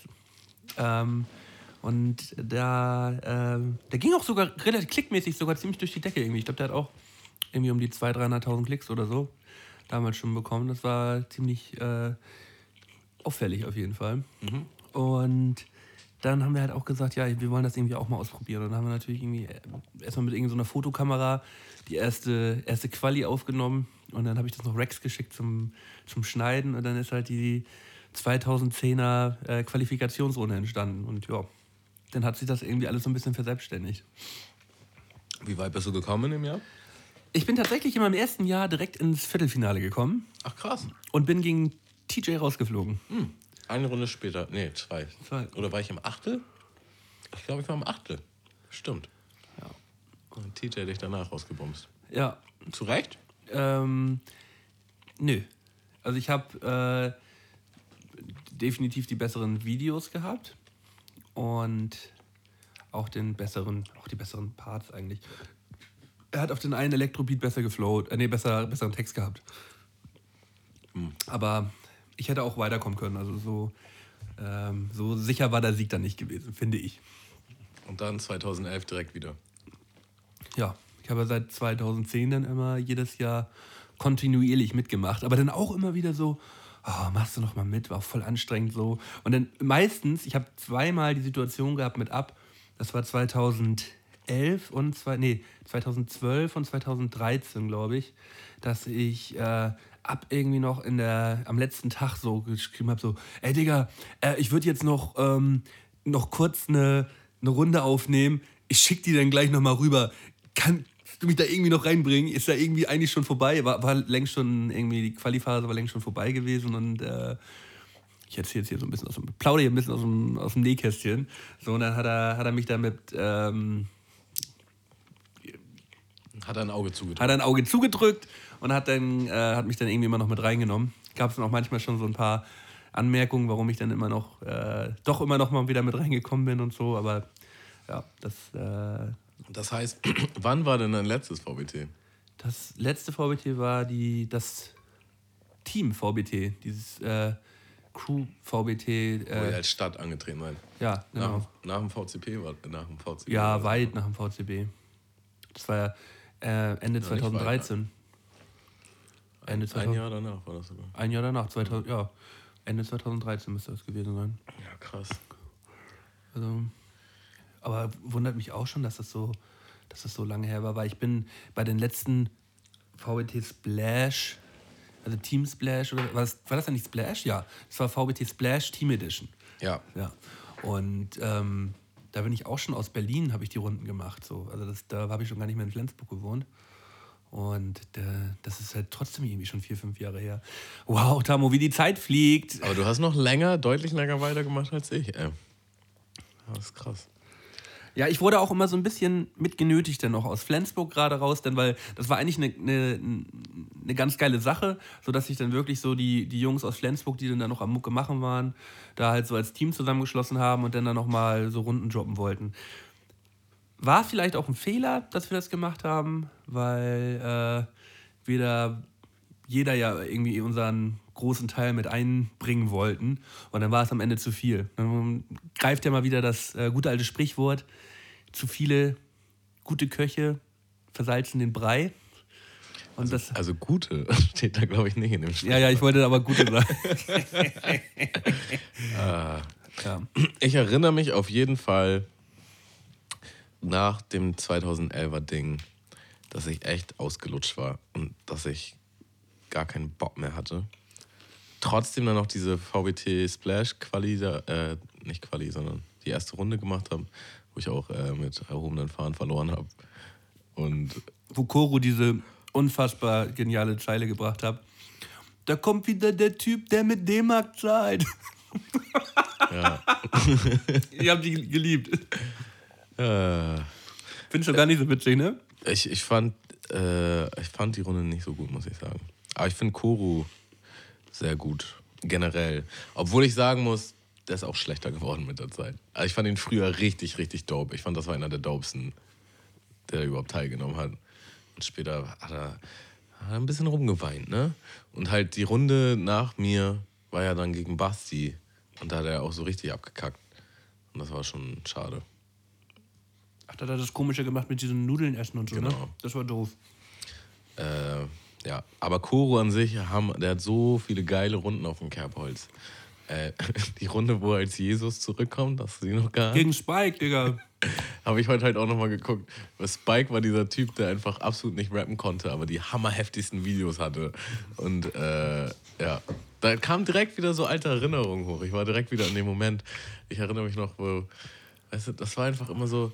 Ähm, und da, ähm, der ging auch sogar relativ klickmäßig, sogar ziemlich durch die Decke irgendwie. Ich glaube, der hat auch irgendwie um die 200.000, 300.000 Klicks oder so damals schon bekommen. Das war ziemlich äh, auffällig auf jeden Fall. Und dann haben wir halt auch gesagt, ja, wir wollen das irgendwie auch mal ausprobieren. Und dann haben wir natürlich irgendwie äh, erstmal mit irgendeiner Fotokamera die erste, erste Quali aufgenommen. Und dann habe ich das noch Rex geschickt zum, zum Schneiden. Und dann ist halt die 2010er äh, Qualifikationsrunde entstanden. Und ja, dann hat sich das irgendwie alles so ein bisschen verselbstständigt. Wie weit bist du gekommen dem Jahr? Ich bin tatsächlich in meinem ersten Jahr direkt ins Viertelfinale gekommen Ach, krass. und bin gegen TJ rausgeflogen. Eine Runde später. Nee, zwei. Zwei. Oder war ich im Achtel? Ich glaube, ich war im Achtel. Stimmt. Ja. Und TJ dich danach rausgebumst. Ja, Zu Recht? Ähm, nö. Also ich habe äh, definitiv die besseren Videos gehabt und auch den besseren, auch die besseren Parts eigentlich. Er hat auf den einen Elektrobeat besser geflowt, äh, nee, besser, besseren Text gehabt. Aber ich hätte auch weiterkommen können. Also so, ähm, so sicher war der Sieg dann nicht gewesen, finde ich. Und dann 2011 direkt wieder. Ja, ich habe seit 2010 dann immer jedes Jahr kontinuierlich mitgemacht, aber dann auch immer wieder so, oh, machst du noch mal mit, war voll anstrengend so. Und dann meistens, ich habe zweimal die Situation gehabt mit ab, das war 2011 und zwei, nee, 2012 und 2013, glaube ich, dass ich äh, ab irgendwie noch in der, am letzten Tag so geschrieben habe, so, ey Digga, äh, ich würde jetzt noch, ähm, noch kurz eine, eine Runde aufnehmen, ich schick die dann gleich noch mal rüber. Kannst du mich da irgendwie noch reinbringen? Ist da irgendwie eigentlich schon vorbei? War, war längst schon irgendwie, die Qualiphase war längst schon vorbei gewesen und äh, ich erzähle jetzt hier so ein bisschen aus dem, plaudere hier ein bisschen aus dem, aus dem Nähkästchen. So, und dann hat er, hat er mich damit, ähm, Hat er ein Auge zugedrückt. hat er ein Auge zugedrückt und hat, dann, äh, hat mich dann irgendwie immer noch mit reingenommen. Gab es dann auch manchmal schon so ein paar Anmerkungen, warum ich dann immer noch, äh, doch immer noch mal wieder mit reingekommen bin und so, aber ja, das, äh, Das heißt, wann war denn dein letztes VBT? das letzte VBT war die, das Team VBT, dieses äh, Crew VBT, Wo ihr äh, als Stadt angetreten seid. ja, genau. Nach, nach dem VCP war nach dem VCP. Ja, weit nach dem VCB. Das war ja äh, Ende nicht 2013. Ende Ein 2000, Jahr danach war das sogar. Ein Jahr danach, 2000, ja. Ende 2013 müsste das gewesen sein. Ja, krass. Also, aber wundert mich auch schon, dass das so, dass das so lange her war, weil ich bin bei den letzten VBT Splash also Team Splash oder was war das denn nicht Splash? Ja, das war VBT Splash Team Edition. Ja. Ja. Und ähm, da bin ich auch schon aus Berlin, habe ich die Runden gemacht. So. Also das, da habe ich schon gar nicht mehr in Flensburg gewohnt. Und äh, das ist halt trotzdem irgendwie schon vier, fünf Jahre her. Wow, Tamo, wie die Zeit fliegt. Aber du hast noch länger, deutlich länger weitergemacht als ich, ey. Das ist krass. Ja, ich wurde auch immer so ein bisschen mitgenötigt dann auch aus Flensburg gerade raus, denn weil das war eigentlich eine, eine, eine ganz geile Sache, sodass sich dann wirklich so die, die Jungs aus Flensburg, die dann da noch am Mucke machen waren, da halt so als Team zusammengeschlossen haben und dann da nochmal so Runden droppen wollten. War vielleicht auch ein Fehler, dass wir das gemacht haben, weil äh, wir da jeder ja irgendwie unseren großen Teil mit einbringen wollten. Und dann war es am Ende zu viel. Dann greift ja mal wieder das äh, gute alte Sprichwort, zu viele gute Köche versalzen den Brei. Und das, Also gute steht da, glaube ich, nicht in dem Spiel. ja, ja, ich wollte aber gute sagen. ja. Ich erinnere mich auf jeden Fall nach dem 2011er Ding, dass ich echt ausgelutscht war und dass ich gar keinen Bock mehr hatte. Trotzdem dann noch diese VBT Splash Quali, äh, nicht Quali, sondern die erste Runde gemacht habe, wo ich auch äh, mit erhobenen Fahnen verloren habe. Und Wo Koro diese unfassbar geniale Zeile gebracht hat. Da kommt wieder der Typ, der mit D-Mark zahlt. ja, Ich habe die geliebt. äh, Findest du gar nicht so witzig, ne? ich, ich, fand, äh, ich fand die Runde nicht so gut, muss ich sagen. Aber ich finde Koru sehr gut, generell. Obwohl ich sagen muss, der ist auch schlechter geworden mit der Zeit. Also ich fand ihn früher richtig, richtig dope. Ich fand, das war einer der dopesten, der überhaupt teilgenommen hat. Und später hat er, hat er ein bisschen rumgeweint, ne? Und halt die Runde nach mir war ja dann gegen Basti. Und da hat er auch so richtig abgekackt. Und das war schon schade. Ach, da hat er das Komische gemacht mit diesen Nudeln essen und so, ne? Genau. Das war doof. Äh, ja, aber Koro an sich, haben, der hat so viele geile Runden auf dem Kerbholz. Äh, die Runde, wo er als Jesus zurückkommt, hast du die noch gehabt? Gegen Spike, Digga. Habe ich heute halt auch nochmal geguckt. Weil Spike war dieser Typ, der einfach absolut nicht rappen konnte, aber die hammerheftigsten Videos hatte. Und äh, ja, da kam direkt wieder so alte Erinnerungen hoch. Ich war direkt wieder in dem Moment. Ich erinnere mich noch, wo, weißt du, das war einfach immer so.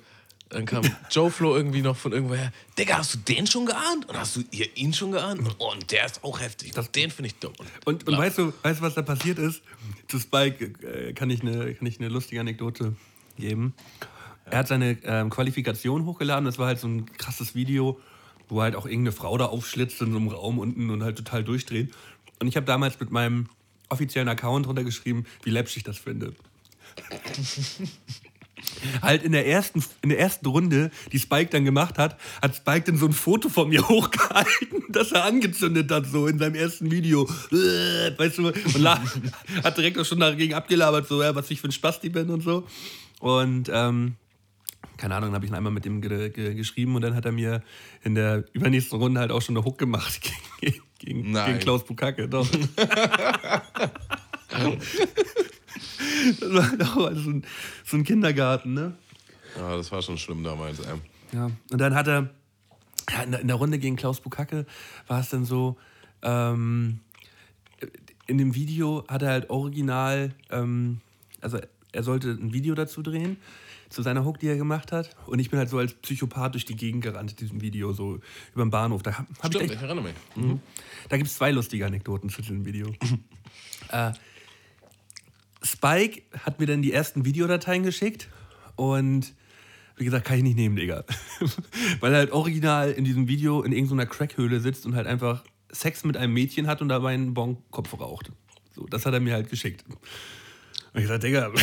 Dann kam Joe Flo irgendwie noch von irgendwoher. Digga, hast du den schon geahnt? Und hast du ihr ihn schon geahnt? Und der ist auch heftig. Das, den finde ich dumm. Und, und weißt, du, weißt was da passiert ist? Zu Spike äh, kann, ich eine, kann ich eine lustige Anekdote geben. Er hat seine ähm, Qualifikation hochgeladen. Das war halt so ein krasses Video, wo halt auch irgendeine Frau da aufschlitzt in so einem Raum unten und halt total durchdreht. Und ich habe damals mit meinem offiziellen Account runtergeschrieben, wie läppsch ich das finde. halt in der, ersten, in der ersten Runde, die Spike dann gemacht hat, hat Spike dann so ein Foto von mir hochgehalten, das er angezündet hat, so in seinem ersten Video. Äh, Weißt du, und hat direkt auch schon dagegen abgelabert, so, ja, was ich für ein Spasti bin und so. Und, ähm, keine Ahnung, dann habe ich ihn einmal mit dem ge ge geschrieben und dann hat er mir in der übernächsten Runde halt auch schon eine Hook gemacht gegen, gegen, gegen Klaus Bukacke. Doch. Das war doch so, ein, so ein Kindergarten, ne? Ja, das war schon schlimm damals, ey. Ja. Und dann hat er, ja, in, der, Runde gegen Klaus Bukacke war es dann so, ähm, in dem Video hat er halt original, ähm, also er sollte ein Video dazu drehen, zu seiner Hook, die er gemacht hat. Und ich bin halt so als Psychopath durch die Gegend gerannt, in diesem Video, so über den Bahnhof. Da hab, hab ich Stimmt, echt, ich erinnere mich. Mhm. Da gibt es zwei lustige Anekdoten zu diesem Video. äh, Spike hat mir dann die ersten Videodateien geschickt und wie gesagt, kann ich nicht nehmen, Digga. Weil er halt original in diesem Video in irgendeiner Crackhöhle sitzt und halt einfach Sex mit einem Mädchen hat und dabei einen Bonkopf raucht. So, das hat er mir halt geschickt. Und ich gesagt, Digga.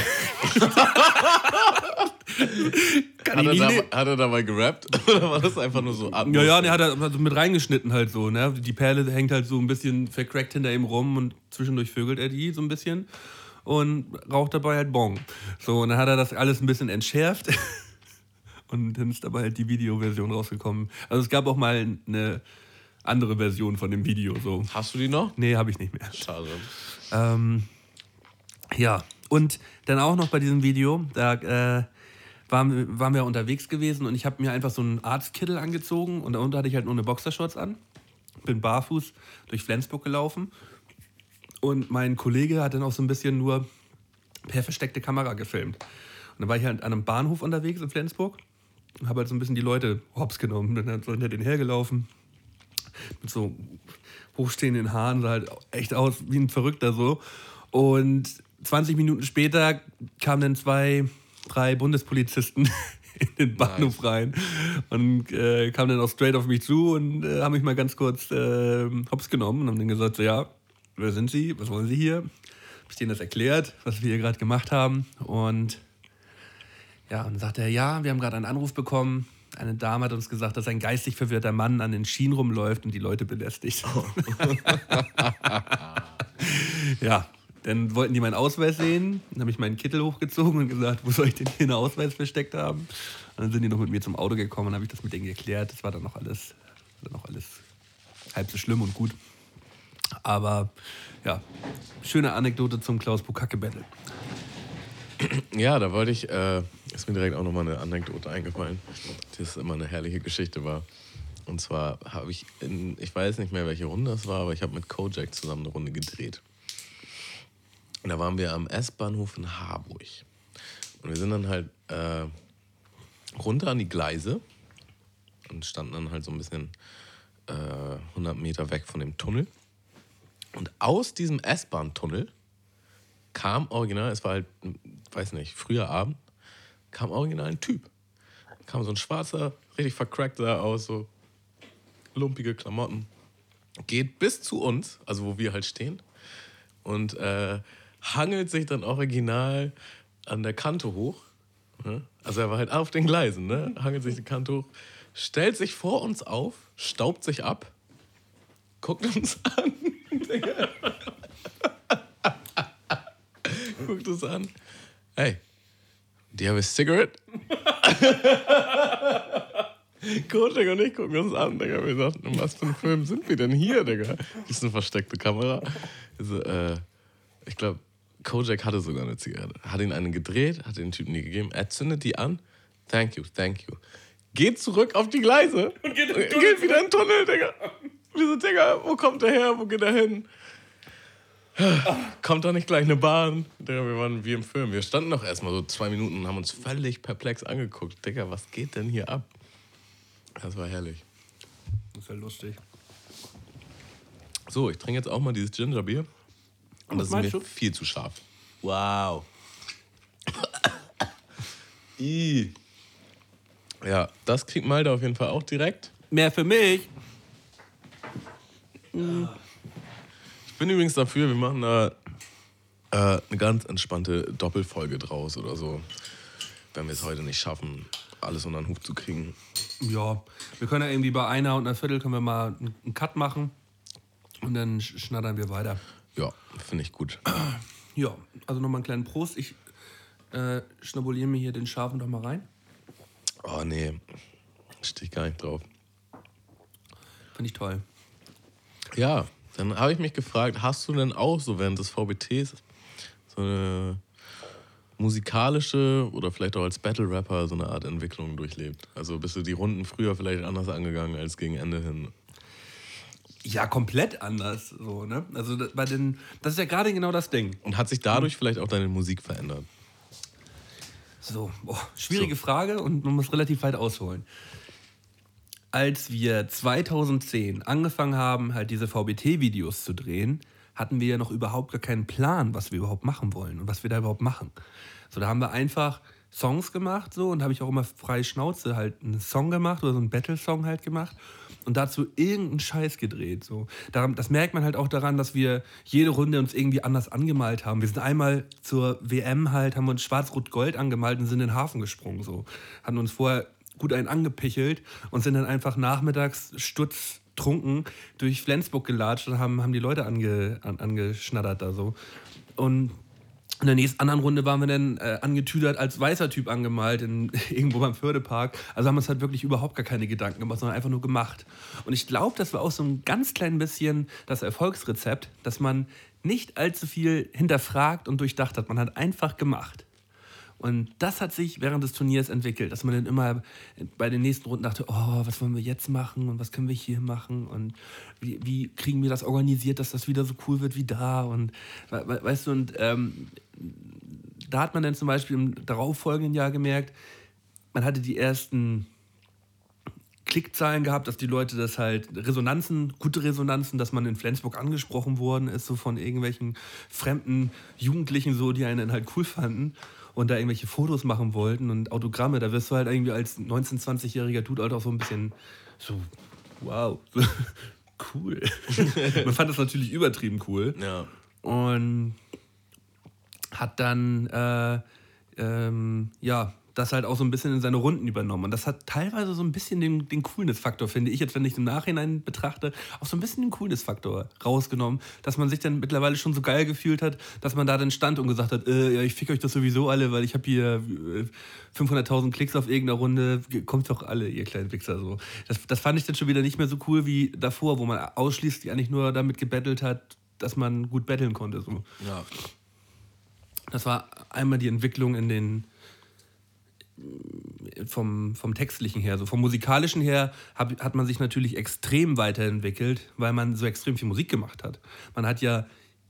kann Hat ich er, da, hat er dabei gerappt? Oder war das einfach nur so ab? Ja, ja, der hat er also mit reingeschnitten halt so, ne? Die Perle hängt halt so ein bisschen vercrackt hinter ihm rum und zwischendurch vögelt er die so ein bisschen und raucht dabei halt Bon. So, und dann hat er das alles ein bisschen entschärft und dann ist dabei halt die Videoversion rausgekommen. Also es gab auch mal eine andere Version von dem Video, so. Hast du die noch? Nee, habe ich nicht mehr. Schade. Ähm, ja, und dann auch noch bei diesem Video, da äh, waren, waren wir unterwegs gewesen und ich habe mir einfach so einen Arztkittel angezogen und darunter hatte ich halt nur eine Boxershorts an. bin barfuß durch Flensburg gelaufen. Und mein Kollege hat dann auch so ein bisschen nur per versteckte Kamera gefilmt. Und dann war ich halt an einem Bahnhof unterwegs in Flensburg und habe halt so ein bisschen die Leute hops genommen. Dann hat so hinter den hergelaufen. Mit so hochstehenden Haaren, sah halt echt aus wie ein Verrückter so. Und 20 Minuten später kamen dann zwei, drei Bundespolizisten in den Bahnhof nice. rein und äh, kamen dann auch straight auf mich zu und äh, haben mich mal ganz kurz äh, hops genommen und haben dann gesagt, so, ja, wer sind Sie, was wollen Sie hier? Habe ich denen das erklärt, was wir hier gerade gemacht haben und ja, und dann sagte er, ja, wir haben gerade einen Anruf bekommen. Eine Dame hat uns gesagt, dass ein geistig verwirrter Mann an den Schienen rumläuft und die Leute belästigt. Oh. ja, dann wollten die meinen Ausweis sehen. Dann habe ich meinen Kittel hochgezogen und gesagt, wo soll ich denn hier einen Ausweis versteckt haben? Und dann sind die noch mit mir zum Auto gekommen und habe ich das mit denen geklärt. Das war dann noch alles, dann noch alles halb so schlimm und gut. Aber ja, schöne Anekdote zum Klaus Bukacke Battle. Ja, da wollte ich, äh, ist mir direkt auch nochmal eine Anekdote eingefallen, das immer eine herrliche Geschichte war. Und zwar habe ich, in, ich weiß nicht mehr, welche Runde das war, aber ich habe mit Kojak zusammen eine Runde gedreht. Und da waren wir am S-Bahnhof in Harburg. Und wir sind dann halt äh, runter an die Gleise und standen dann halt so ein bisschen äh, 100 Meter weg von dem Tunnel. Und aus diesem S-Bahn-Tunnel kam original, es war halt, weiß nicht, früher Abend, kam original ein Typ. Kam so ein schwarzer, richtig vercrackt sah aus, so lumpige Klamotten. Geht bis zu uns, also wo wir halt stehen. Und äh, hangelt sich dann original an der Kante hoch. Ne? Also er war halt auf den Gleisen, ne? hangelt sich die Kante hoch, stellt sich vor uns auf, staubt sich ab, guckt uns an. guckt uns an. Hey, do you have a cigarette? Kotek und ich gucken uns an, Digga. Wir sagten, was für ein Film sind wir denn hier, Digga? Das ist eine versteckte Kamera. Also, äh, ich glaube, Kojak hatte sogar eine Zigarette. Hat ihn eine gedreht, hat den Typen nie gegeben. Er zündet die an. Thank you, thank you. Geht zurück auf die Gleise. Und geht, und geht wieder in den Tunnel, Digga. Wir so, Digga, wo kommt er her? Wo geht er hin? Kommt da nicht gleich eine Bahn? Digga, wir waren wie im Film. Wir standen noch erstmal so zwei Minuten und haben uns völlig perplex angeguckt. Digga, was geht denn hier ab? Das war herrlich. Das ist ja lustig. So, ich trinke jetzt auch mal dieses Gingerbier. Und das ist mir du? viel zu scharf. Wow. I. Ja, das kriegt Malte auf jeden Fall auch direkt. Mehr für mich. Ich bin übrigens dafür, wir machen da äh, eine ganz entspannte Doppelfolge draus oder so. Wenn wir es heute nicht schaffen, alles unter den Hut zu kriegen. Ja, wir können ja irgendwie bei einer und einer Viertel können wir mal einen Cut machen und dann schnattern wir weiter. Ja, finde ich gut. Ja, also nochmal einen kleinen Prost. Ich äh, schnabuliere mir hier den scharfen doch mal rein. Oh nee, stehe ich gar nicht drauf. Finde ich toll. Ja, dann habe ich mich gefragt, hast du denn auch so während des VBTs so eine musikalische oder vielleicht auch als Battle-Rapper so eine Art Entwicklung durchlebt? Also bist du die Runden früher vielleicht anders angegangen als gegen Ende hin? Ja, komplett anders. So, ne? Also bei den, das ist ja gerade genau das Ding. Und hat sich dadurch vielleicht auch deine Musik verändert? So, boah, schwierige so. Frage und man muss relativ weit ausholen. Als wir 2010 angefangen haben, halt diese VBT-Videos zu drehen, hatten wir ja noch überhaupt gar keinen Plan, was wir überhaupt machen wollen und was wir da überhaupt machen. So, da haben wir einfach Songs gemacht so und habe ich auch immer freie Schnauze halt einen Song gemacht oder so einen Battle-Song halt gemacht und dazu irgendeinen Scheiß gedreht. So. das merkt man halt auch daran, dass wir jede Runde uns irgendwie anders angemalt haben. Wir sind einmal zur WM halt, haben uns schwarz-rot-gold angemalt und sind in den Hafen gesprungen. So. Hatten uns vorher gut einen angepichelt und sind dann einfach nachmittags stutztrunken durch Flensburg gelatscht und haben, haben die Leute ange, an, angeschnattert da so. Und in der nächsten anderen Runde waren wir dann äh, angetüdert als weißer Typ angemalt, in, irgendwo beim Fördepark. Also haben wir uns halt wirklich überhaupt gar keine Gedanken gemacht, sondern einfach nur gemacht. Und ich glaube, das war auch so ein ganz klein bisschen das Erfolgsrezept, dass man nicht allzu viel hinterfragt und durchdacht hat. Man hat einfach gemacht. Und das hat sich während des Turniers entwickelt, dass man dann immer bei den nächsten Runden dachte, oh, was wollen wir jetzt machen und was können wir hier machen? Und wie, wie kriegen wir das organisiert, dass das wieder so cool wird wie da? Und weißt du, und ähm, da hat man dann zum Beispiel im darauffolgenden Jahr gemerkt, man hatte die ersten Klickzahlen gehabt, dass die Leute das halt, Resonanzen, gute Resonanzen, dass man in Flensburg angesprochen worden ist, so von irgendwelchen fremden Jugendlichen, so, die einen halt cool fanden und da irgendwelche Fotos machen wollten und Autogramme. Da wirst du halt irgendwie als 19-, 20-jähriger Dude halt auch so ein bisschen so, wow, cool. man fand das natürlich übertrieben cool. Ja. Und hat dann, äh, ähm, ja, das halt auch so ein bisschen in seine Runden übernommen. Und das hat teilweise so ein bisschen den, den Coolness-Faktor, finde ich, jetzt wenn ich im Nachhinein betrachte, auch so ein bisschen den Coolness-Faktor rausgenommen, dass man sich dann mittlerweile schon so geil gefühlt hat, dass man da dann stand und gesagt hat, äh, ja, ich fick euch das sowieso alle, weil ich habe hier 500.000 äh, Klicks auf irgendeiner Runde, kommt doch alle, ihr kleinen Wichser. So. Das, das fand ich dann schon wieder nicht mehr so cool wie davor, wo man ausschließlich eigentlich nur damit gebettelt hat, dass man gut betteln konnte. So. Ja. Das war einmal die Entwicklung in den vom, vom textlichen her, so vom musikalischen her hab, hat man sich natürlich extrem weiterentwickelt, weil man so extrem viel Musik gemacht hat. Man hat ja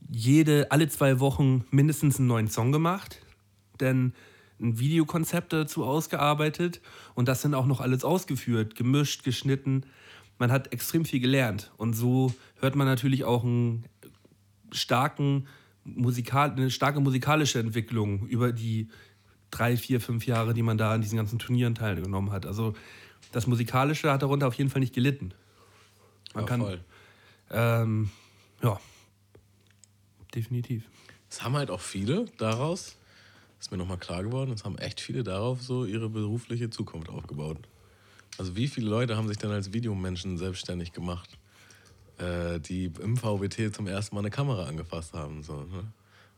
jede, alle zwei Wochen mindestens einen neuen Song gemacht, denn ein Videokonzept dazu ausgearbeitet und das sind auch noch alles ausgeführt, gemischt, geschnitten. Man hat extrem viel gelernt und so hört man natürlich auch einen starken Musikal eine starke musikalische Entwicklung über die drei, vier, fünf Jahre, die man da an diesen ganzen Turnieren teilgenommen hat. Also das Musikalische hat darunter auf jeden Fall nicht gelitten. Man ja, kann. Voll. Ähm, ja, definitiv. Es haben halt auch viele daraus, ist mir nochmal klar geworden, es haben echt viele darauf so ihre berufliche Zukunft aufgebaut. Also wie viele Leute haben sich dann als Videomenschen selbstständig gemacht, äh, die im VWT zum ersten Mal eine Kamera angefasst haben. So, ne?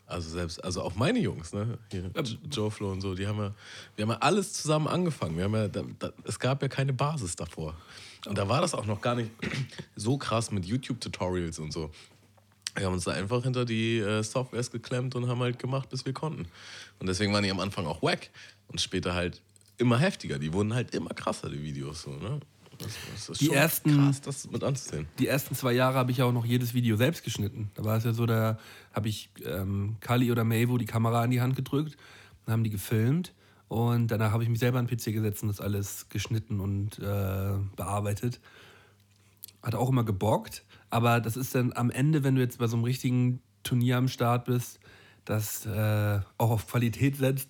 Also selbst, also auch meine Jungs, ne? Hier, Joe Flo und so, die haben ja, wir haben ja alles zusammen angefangen. Wir haben ja, da, da, es gab ja keine Basis davor. Und da war das auch noch gar nicht so krass mit YouTube-Tutorials und so. Wir haben uns da einfach hinter die äh, Softwares geklemmt und haben halt gemacht, bis wir konnten. Und deswegen waren die am Anfang auch wack und später halt immer heftiger. Die wurden halt immer krasser, die Videos. So, ne? Das, das ist die ersten, krass, das mit anzusehen. Die ersten zwei Jahre habe ich ja auch noch jedes Video selbst geschnitten. Da war es ja so, da habe ich ähm, Kali oder Mavo die Kamera in die Hand gedrückt, dann haben die gefilmt und danach habe ich mich selber an den PC gesetzt und das alles geschnitten und äh, bearbeitet. Hat auch immer gebockt, aber das ist dann am Ende, wenn du jetzt bei so einem richtigen Turnier am Start bist, das äh, auch auf Qualität setzt,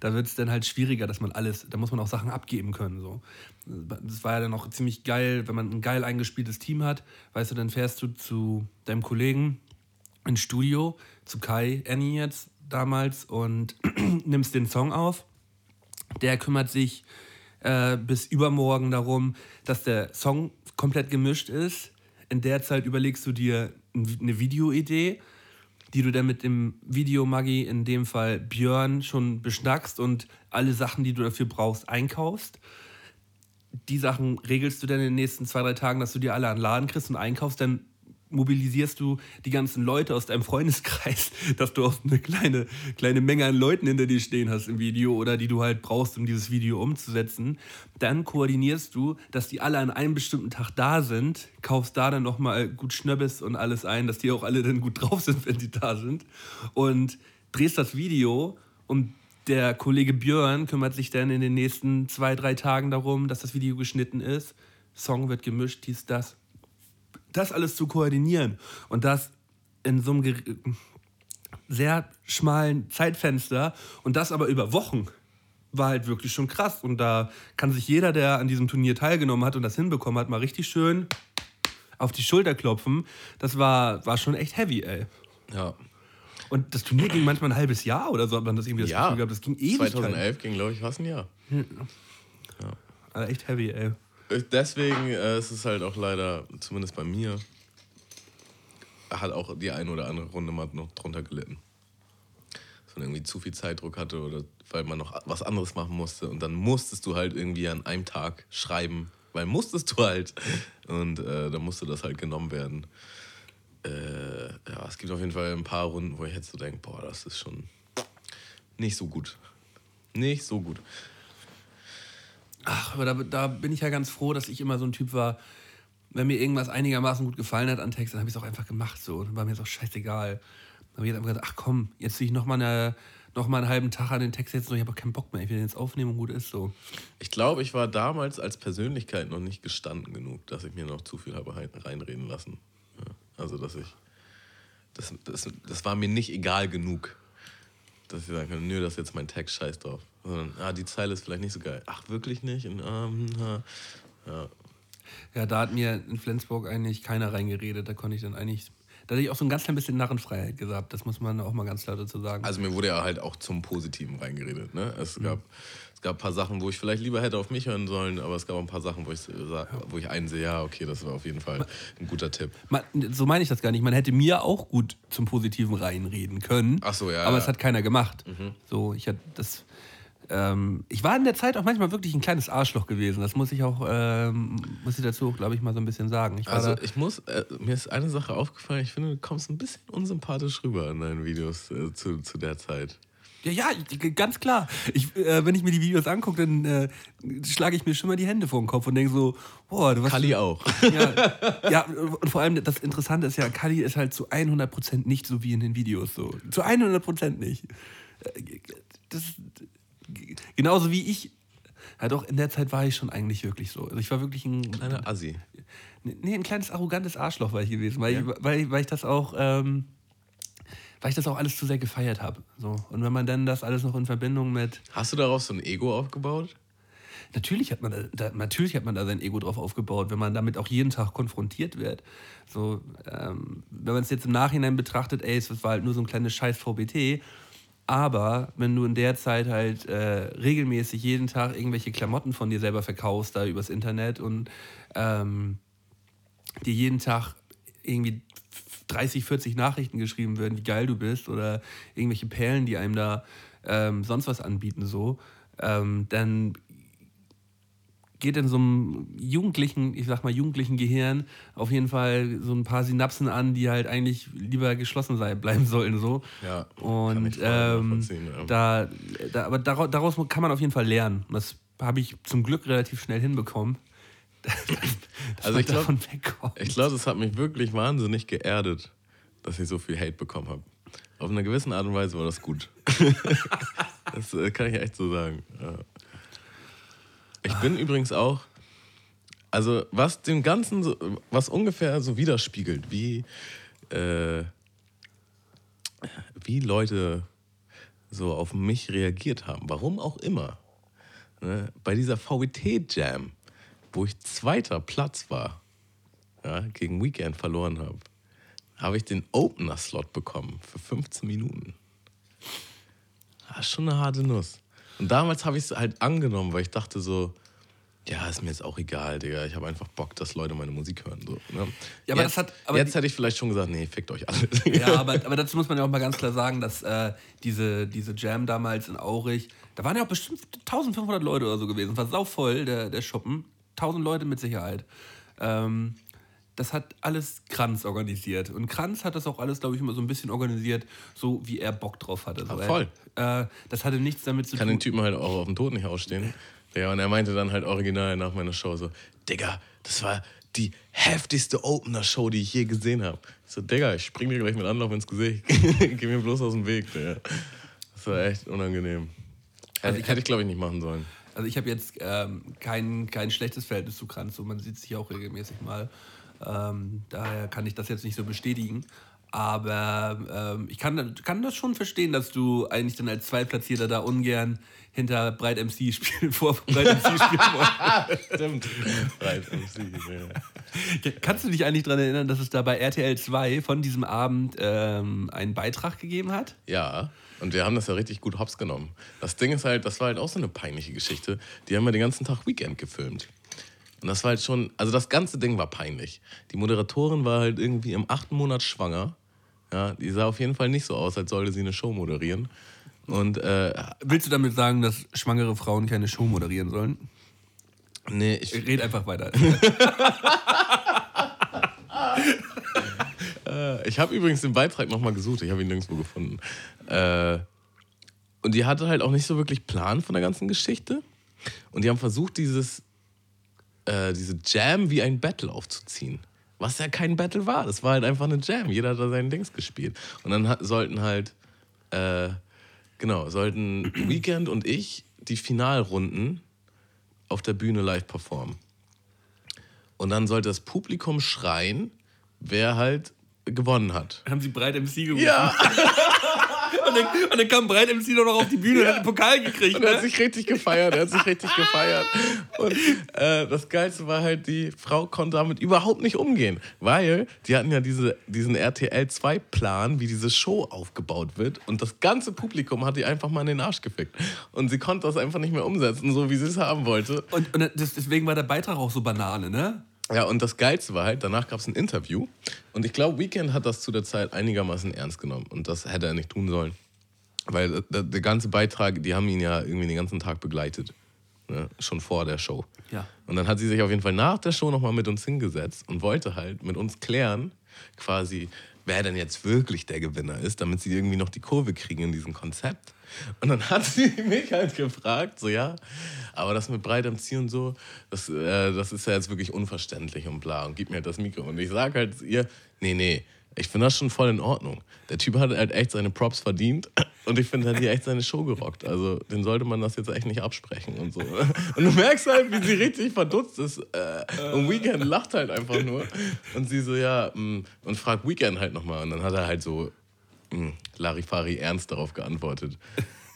da wird es dann halt schwieriger, dass man alles, da muss man auch Sachen abgeben können. So. Das war ja dann auch ziemlich geil, wenn man ein geil eingespieltes Team hat, weißt du, dann fährst du zu deinem Kollegen ins Studio, zu Kai, Annie jetzt damals und nimmst den Song auf. Der kümmert sich äh, bis übermorgen darum, dass der Song komplett gemischt ist. In der Zeit überlegst du dir eine Videoidee die du dann mit dem Video-Maggi, in dem Fall Björn, schon beschnackst und alle Sachen, die du dafür brauchst, einkaufst. Die Sachen regelst du dann in den nächsten zwei, drei Tagen, dass du dir alle an den Laden kriegst und einkaufst. Dann mobilisierst du die ganzen Leute aus deinem Freundeskreis, dass du auch eine kleine, kleine Menge an Leuten hinter dir stehen hast im Video oder die du halt brauchst, um dieses Video umzusetzen. Dann koordinierst du, dass die alle an einem bestimmten Tag da sind, kaufst da dann nochmal gut Schnöbbes und alles ein, dass die auch alle dann gut drauf sind, wenn die da sind und drehst das Video und der Kollege Björn kümmert sich dann in den nächsten zwei, drei Tagen darum, dass das Video geschnitten ist. Song wird gemischt, dies, das das alles zu koordinieren und das in so einem sehr schmalen Zeitfenster und das aber über Wochen war halt wirklich schon krass. Und da kann sich jeder, der an diesem Turnier teilgenommen hat und das hinbekommen hat, mal richtig schön auf die Schulter klopfen. Das war, war schon echt heavy, ey. Ja. Und das Turnier ging manchmal ein halbes Jahr oder so, hat man das irgendwie das ja. Gefühl gehabt. Das ging ewig. 2011 ging, glaube ich, fast ein Jahr. Ja. Also echt heavy, ey. Deswegen äh, ist es halt auch leider, zumindest bei mir, hat auch die eine oder andere Runde mal noch drunter gelitten. Dass man irgendwie zu viel Zeitdruck hatte oder weil man noch was anderes machen musste und dann musstest du halt irgendwie an einem Tag schreiben, weil musstest du halt. Und äh, dann musste das halt genommen werden. Äh, ja, es gibt auf jeden Fall ein paar Runden, wo ich jetzt so denke, boah, das ist schon nicht so gut. Nicht so gut. Ach, aber da, da bin ich ja ganz froh, dass ich immer so ein Typ war, wenn mir irgendwas einigermaßen gut gefallen hat an Text, dann habe ich es auch einfach gemacht so. Dann war mir das auch scheißegal. Dann habe ich jetzt einfach gesagt, ach komm, jetzt will ich noch mal, eine, noch mal einen halben Tag an den Text setzen und ich habe auch keinen Bock mehr. Ich will jetzt aufnehmen und gut ist so. Ich glaube, ich war damals als Persönlichkeit noch nicht gestanden genug, dass ich mir noch zu viel habe rein- reinreden lassen. Ja, also, dass ich. Das, das, das war mir nicht egal genug, dass ich sagen kann, nö, das ist jetzt mein Text, scheiß drauf. Sondern, ah, die Zeile ist vielleicht nicht so geil. Ach, wirklich nicht? Und, ähm, ja. ja. Da hat mir in Flensburg eigentlich keiner reingeredet. Da konnte ich dann eigentlich. Da hatte ich auch so ein ganz klein bisschen Narrenfreiheit gehabt. Das muss man auch mal ganz klar dazu sagen. Also mir wurde ja halt auch zum Positiven reingeredet. Ne? Es, gab, es gab ein paar Sachen, wo ich vielleicht lieber hätte auf mich hören sollen, aber es gab auch ein paar Sachen, wo ich, wo ich einsehe, ja, okay, das war auf jeden Fall ein guter Tipp. Man, so meine ich das gar nicht. Man hätte mir auch gut zum Positiven reinreden können. Ach so, ja, Aber ja. Mhm. es hat keiner gemacht. So, ich hatte das. Ähm, ich war in der Zeit auch manchmal wirklich ein kleines Arschloch gewesen. Das muss ich auch, ähm, muss ich dazu, glaube ich, mal so ein bisschen sagen. Ich Also ich muss, äh, mir ist eine Sache aufgefallen, ich finde, du kommst ein bisschen unsympathisch rüber in deinen Videos äh, zu, zu der Zeit. ja, ja, ganz klar. Ich, äh, wenn ich mir die Videos angucke, dann äh, schlage ich mir schon mal die Hände vor den Kopf und denke so, boah, du warst. Kali auch. Ja, ja, und vor allem das Interessante ist ja, Kali ist halt zu 100% nicht so wie in den Videos so. Zu 100% nicht. Äh, Das, genauso wie ich. Ja, doch, in der Zeit war ich schon eigentlich wirklich so. Also ich war wirklich ein, Eine Assi. nee, ein kleines arrogantes Arschloch war ich gewesen, weil, ich, weil, weil ich das auch, ähm, weil ich das auch alles zu sehr gefeiert habe. So. Und wenn man dann das alles noch in Verbindung mit, Hast du darauf so ein Ego aufgebaut? Natürlich hat, man da, da, natürlich hat man da sein Ego drauf aufgebaut, wenn man damit auch jeden Tag konfrontiert wird. So, ähm, wenn man es jetzt im Nachhinein betrachtet, ey, es war halt nur so ein kleines scheiß VBT. Aber wenn du in der Zeit halt äh, regelmäßig jeden Tag irgendwelche Klamotten von dir selber verkaufst, da übers Internet und ähm, dir jeden Tag irgendwie 30, 40 Nachrichten geschrieben werden, wie geil du bist oder irgendwelche Perlen, die einem da ähm, sonst was anbieten, so, ähm, dann geht in so einem jugendlichen, ich sag mal jugendlichen Gehirn auf jeden Fall so ein paar Synapsen an, die halt eigentlich lieber geschlossen sein, bleiben sollten so. Ja, Und ähm, da, da, aber daraus, daraus kann man auf jeden Fall lernen. Das habe ich zum Glück relativ schnell hinbekommen. Also ich glaub- davon wegkommt. Ich glaube, das hat mich wirklich wahnsinnig geerdet, dass ich so viel Hate bekommen habe. Auf eine gewisse Art und Weise war das gut. das äh, kann ich echt so sagen. Ja. Ich bin übrigens auch, also was dem Ganzen, so, was ungefähr so widerspiegelt, wie, äh, wie Leute so auf mich reagiert haben, warum auch immer. Ne? Bei dieser VWT-Jam, wo ich zweiter Platz war, ja, gegen Weekend verloren habe, habe ich den Opener-Slot bekommen für 15 Minuten. Das ist schon eine harte Nuss. Und damals habe ich es halt angenommen, weil ich dachte so, ja, ist mir jetzt auch egal, Digga. Ich habe einfach Bock, dass Leute meine Musik hören. So, ne? Ja, aber jetzt das hat- aber jetzt hätte ich vielleicht schon gesagt, nee, fickt euch alle. Ja, aber, aber dazu muss man ja auch mal ganz klar sagen, dass äh, diese, diese Jam damals in Aurich, da waren ja auch bestimmt 1500 Leute oder so gewesen. War sauvoll, der, der Schuppen. 1000 Leute mit Sicherheit. Ähm, das hat alles Kranz organisiert. Und Kranz hat das auch alles, glaube ich, immer so ein bisschen organisiert, so wie er Bock drauf hatte. So, Ah, voll. Er, äh, das hatte nichts damit zu kann tun. den Typen halt auch auf dem Tod nicht ausstehen. Ja, und er meinte dann halt original nach meiner Show so, Digga, das war die heftigste Opener-Show, die ich je gesehen habe. Ich so, Digga, ich spring dir gleich mit Anlauf ins Gesicht. Geh mir bloß aus dem Weg, Digga. Das war echt unangenehm. Hätte, hätte ich, glaube ich, nicht machen sollen. Also ich habe jetzt ähm, kein, kein schlechtes Verhältnis zu Kranz, so man sieht sich auch regelmäßig mal. Ähm, daher kann ich das jetzt nicht so bestätigen. Aber ähm, ich kann, kann das schon verstehen, dass du eigentlich dann als Zweitplatzierter da ungern hinter Breit MC spielen, vor Breit MC spielen wolltest. Stimmt. Right, MC, ja. Kannst du dich eigentlich daran erinnern, dass es da bei RTL 2 von diesem Abend ähm, einen Beitrag gegeben hat? Ja, und wir haben das ja richtig gut hops genommen. Das Ding ist halt, das war halt auch so eine peinliche Geschichte. Die haben ja den ganzen Tag Weekend gefilmt. Und das war halt schon, also das ganze Ding war peinlich. Die Moderatorin war halt irgendwie im achten Monat schwanger. Ja, die sah auf jeden Fall nicht so aus, als sollte sie eine Show moderieren. Und äh, Willst du damit sagen, dass schwangere Frauen keine Show moderieren sollen? nee, ich, Red einfach weiter. Äh, ich habe übrigens den Beitrag nochmal gesucht, ich habe ihn nirgendwo gefunden. Äh, Und die hatte halt auch nicht so wirklich Plan von der ganzen Geschichte. Und die haben versucht, dieses, äh, diese Jam wie ein Battle aufzuziehen. Was ja kein Battle war. Das war halt einfach eine Jam. Jeder hat da seinen Dings gespielt. Und dann hat, sollten halt, äh, genau, sollten Weekend und ich die Finalrunden auf der Bühne live performen. Und dann sollte das Publikum schreien, wer halt gewonnen hat. Haben sie Breit MC gerufen. Ja, Und, dann, und dann kam Breit MC noch auf die Bühne und hat den Pokal gekriegt. und er hat Ne? sich richtig gefeiert, er hat sich richtig gefeiert. Und äh, das Geilste war halt, die Frau konnte damit überhaupt nicht umgehen, weil die hatten ja diese, diesen RTL-2-Plan, wie diese Show aufgebaut wird. Und das ganze Publikum hat die einfach mal in den Arsch gefickt. Und sie konnte das einfach nicht mehr umsetzen, so wie sie es haben wollte. Und, und das, deswegen war der Beitrag auch so Banane, ne? Ja, und das Geilste war halt, danach gab es ein Interview. Und ich glaube, Weekend hat das zu der Zeit einigermaßen ernst genommen. Und das hätte er nicht tun sollen. Weil der, der ganze Beitrag, die haben ihn ja irgendwie den ganzen Tag begleitet. Ne? Schon vor der Show. Ja. Und dann hat sie sich auf jeden Fall nach der Show nochmal mit uns hingesetzt und wollte halt mit uns klären, quasi, wer denn jetzt wirklich der Gewinner ist, damit sie irgendwie noch die Kurve kriegen in diesem Konzept. Und dann hat sie mich halt gefragt, so ja, aber das mit breit am Ziel und so, das, äh, das ist ja jetzt wirklich unverständlich und bla und gib mir halt das Mikro. Und ich sag halt ihr, nee, nee, ich finde das schon voll in Ordnung. Der Typ hat halt echt seine Props verdient und ich finde, er hat hier echt seine Show gerockt. Also, den sollte man das jetzt echt nicht absprechen und so. Und du merkst halt, wie sie richtig verdutzt ist. Äh, und Weekend lacht halt einfach nur. Und sie so, ja, mm, und fragt Weekend halt nochmal. Und dann hat er halt so Larifari ernst darauf geantwortet.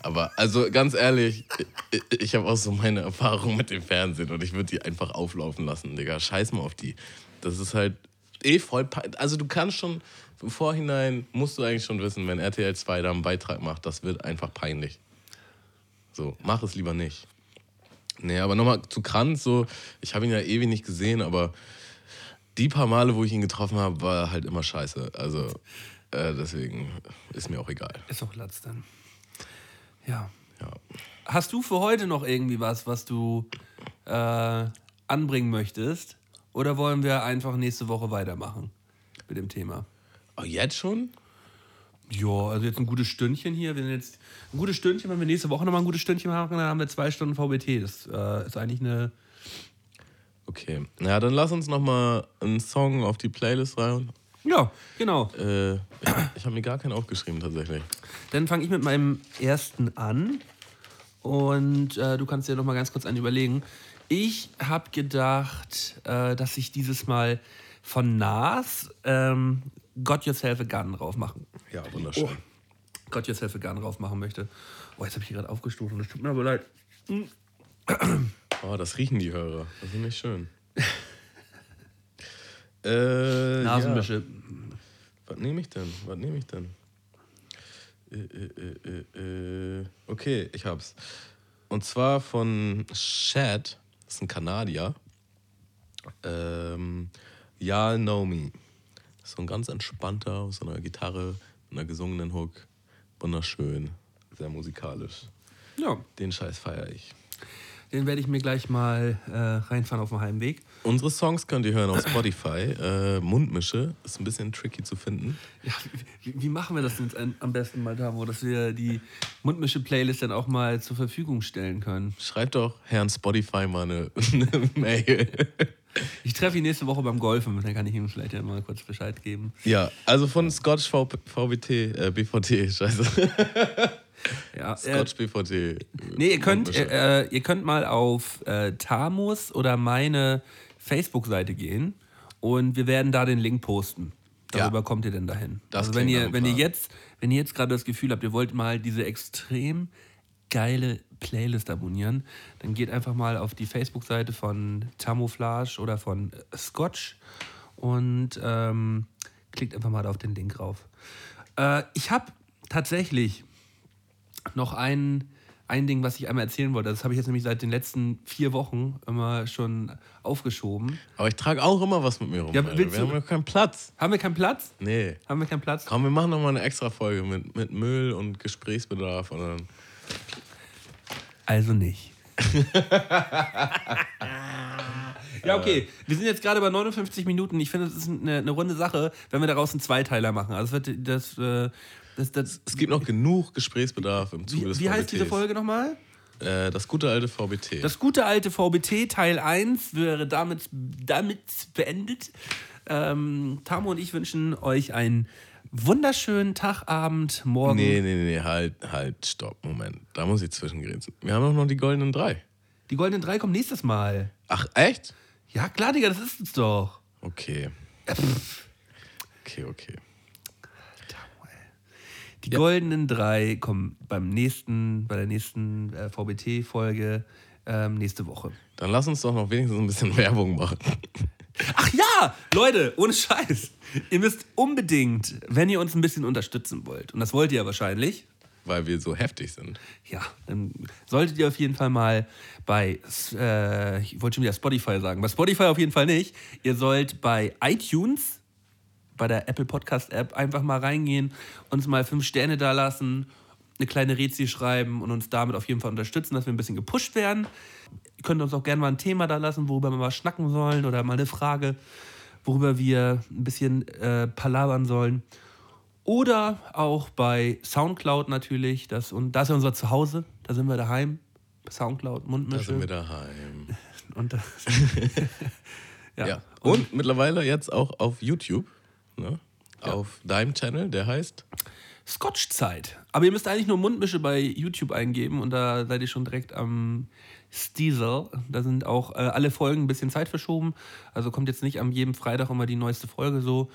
Aber also ganz ehrlich, ich, ich habe auch so meine Erfahrung mit dem Fernsehen und ich würde die einfach auflaufen lassen, Digga. Scheiß mal auf die. Das ist halt eh voll. Also du kannst schon im Vorhinein, musst du eigentlich schon wissen, wenn RTL 2 da einen Beitrag macht, das wird einfach peinlich. So, mach es lieber nicht. Nee, aber nochmal zu Kranz, so, ich habe ihn ja ewig nicht gesehen, aber die paar Male, wo ich ihn getroffen habe, war halt immer scheiße. Also äh, deswegen ist mir auch egal. Ist doch Latz dann. Ja. Ja. Hast du für heute noch irgendwie was, was du äh, anbringen möchtest? Oder wollen wir einfach nächste Woche weitermachen mit dem Thema? Oh, jetzt schon? Ja, also jetzt ein gutes Stündchen hier. Wir sind jetzt ein gutes Stündchen, wenn wir nächste Woche nochmal ein gutes Stündchen machen, dann haben wir zwei Stunden VBT. Das äh, ist eigentlich eine. Okay. Na, dann lass uns nochmal einen Song auf die Playlist rein. Ja, genau. Äh, ich ich habe mir gar keinen aufgeschrieben tatsächlich. Dann fange ich mit meinem ersten an. Und äh, du kannst dir noch mal ganz kurz einen überlegen. Ich habe gedacht, äh, dass ich dieses Mal von Nas ähm, Got Yourself a Gun drauf machen. Ja, wunderschön. Got Yourself a Gun drauf machen möchte. Oh, jetzt habe ich hier gerade aufgestoßen. Das tut mir aber leid. Oh, das riechen die Hörer. Das ist nicht schön. äh, Nasenwäsche. Ja. Was nehme ich denn? Was nehme ich denn? Äh, äh, äh, äh. Okay, ich hab's. Und zwar von Shad, das ist ein Kanadier. Ähm, Y'all Know Me. So ein ganz entspannter, auf so einer Gitarre, mit einer gesungenen Hook. Wunderschön, sehr musikalisch. Ja, Den Scheiß feiere ich. den werde ich mir gleich mal äh, reinfahren auf dem Heimweg. Unsere Songs könnt ihr hören auf Spotify. Äh, Mundmische ist ein bisschen tricky zu finden. Ja, wie, wie machen wir das denn jetzt am besten mal, Tamo, dass wir die Mundmische-Playlist dann auch mal zur Verfügung stellen können? Schreibt doch Herrn Spotify mal eine, eine Mail. Ich treffe ihn nächste Woche beim Golfen, dann kann ich ihm vielleicht ja mal kurz Bescheid geben. Ja, also von Scotch v VBT, äh, BVT, scheiße. Ja, äh, Scotch BVT. nee, ihr könnt, Mundmische. äh, ihr könnt mal auf äh, Tamus oder meine Facebook-Seite gehen und wir werden da den Link posten. Darüber Ja. kommt ihr denn dahin. Das also wenn ihr, wenn ihr jetzt, wenn ihr jetzt gerade das Gefühl habt, ihr wollt mal diese extrem geile Playlist abonnieren, dann geht einfach mal auf die Facebook-Seite von Tamouflage oder von äh, Scotch und ähm, klickt einfach mal auf den Link rauf. Äh, ich habe tatsächlich noch ein, ein Ding, was ich einmal erzählen wollte. Das habe ich jetzt nämlich seit den letzten vier Wochen immer schon aufgeschoben. Aber ich trage auch immer was mit mir rum. Ja, wir haben ja keinen Platz. Haben wir keinen Platz? Nee. Haben wir keinen Platz? Komm, wir machen nochmal eine extra Folge mit, mit Müll und Gesprächsbedarf. Und dann Also nicht. ja, okay. Wir sind jetzt gerade bei 59 Minuten. Ich finde, das ist eine, eine runde Sache, wenn wir daraus einen Zweiteiler machen. Also, es wird, das, äh, Das, das, Es gibt noch genug Gesprächsbedarf im Zuge wie des wie heißt diese. Folge nochmal? Äh, das gute alte VBT. Das gute alte VBT Teil 1 wäre damit, damit beendet. Ähm, Tamo und ich wünschen euch einen wunderschönen Tag, Abend, Morgen. nee, nee, nee, halt, halt, stopp, Moment. Da muss ich zwischengrenzen. Wir haben doch noch die goldenen drei. Die goldenen drei kommen nächstes Mal. Ach, echt? Ja, klar, Digga, das ist es doch. Okay. Okay, okay. Die goldenen drei kommen beim nächsten, bei der nächsten äh, VBT-Folge ähm, nächste Woche. Dann lass uns doch noch wenigstens ein bisschen Werbung machen. Ach ja, Leute, ohne Scheiß. Ihr müsst unbedingt, wenn ihr uns ein bisschen unterstützen wollt, und das wollt ihr ja wahrscheinlich, Weil wir so heftig sind. ja, dann solltet ihr auf jeden Fall mal bei, äh, ich wollte schon wieder Spotify sagen, bei Spotify auf jeden Fall nicht. Ihr sollt bei iTunes, bei der Apple Podcast App, einfach mal reingehen, uns mal fünf Sterne da lassen, eine kleine Rezi schreiben und uns damit auf jeden Fall unterstützen, dass wir ein bisschen gepusht werden. Ihr könnt uns auch gerne mal ein Thema da lassen, worüber wir mal schnacken sollen oder mal eine Frage, worüber wir ein bisschen äh, palabern sollen. Oder auch bei Soundcloud natürlich. Das, und das ist ja unser Zuhause. Da sind wir daheim. Soundcloud, Da Mundmische. sind wir daheim. Und das, ja. Ja. Und mittlerweile jetzt auch auf YouTube. Ne? Auf deinem Channel, der heißt. Scotch-Zeit. Aber ihr müsst eigentlich nur Mundmische bei YouTube eingeben und da seid ihr schon direkt am Stiesel. Da sind auch äh, alle Folgen ein bisschen Zeit verschoben. Also kommt jetzt nicht am jedem Freitag immer die neueste Folge so.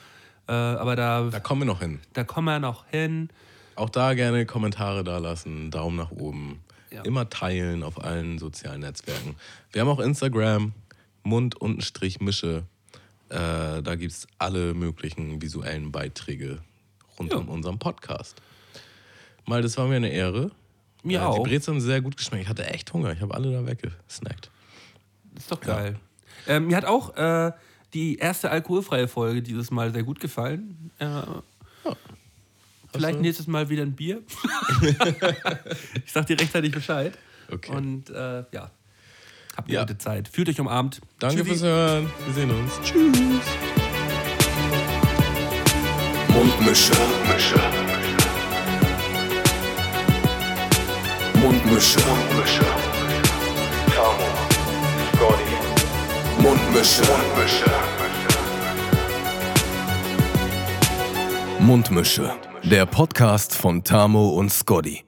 Äh, aber da, Da kommen wir noch hin. da kommen wir noch hin. Auch da gerne Kommentare da lassen, Daumen nach oben. Ja. Immer teilen auf allen sozialen Netzwerken. Wir haben auch Instagram, Mund-Mische. Äh, da gibt es alle möglichen visuellen Beiträge rund Ja. um unseren Podcast. Mal, das war mir eine Ehre. Mir Äh, auch. Die Brezel haben sehr gut geschmeckt. Ich hatte echt Hunger. Ich habe alle da weggesnackt. Ist doch geil. Ähm, mir hat auch äh, die erste alkoholfreie Folge dieses Mal sehr gut gefallen. Äh, Vielleicht du- nächstes Mal wieder ein Bier. ich sag dir rechtzeitig Bescheid. Okay. Und äh, ja, habt eine Ja. gute Zeit. Fühlt euch umarmt. Danke Tschüssi. fürs Hören. Wir sehen uns. Tschüss. Mundmische. Mundmische. Mundmische. Mundmische. Tamo. Scotty. Mundmische. Mundmische. Mundmische. Der Podcast von Tamo und Scotty.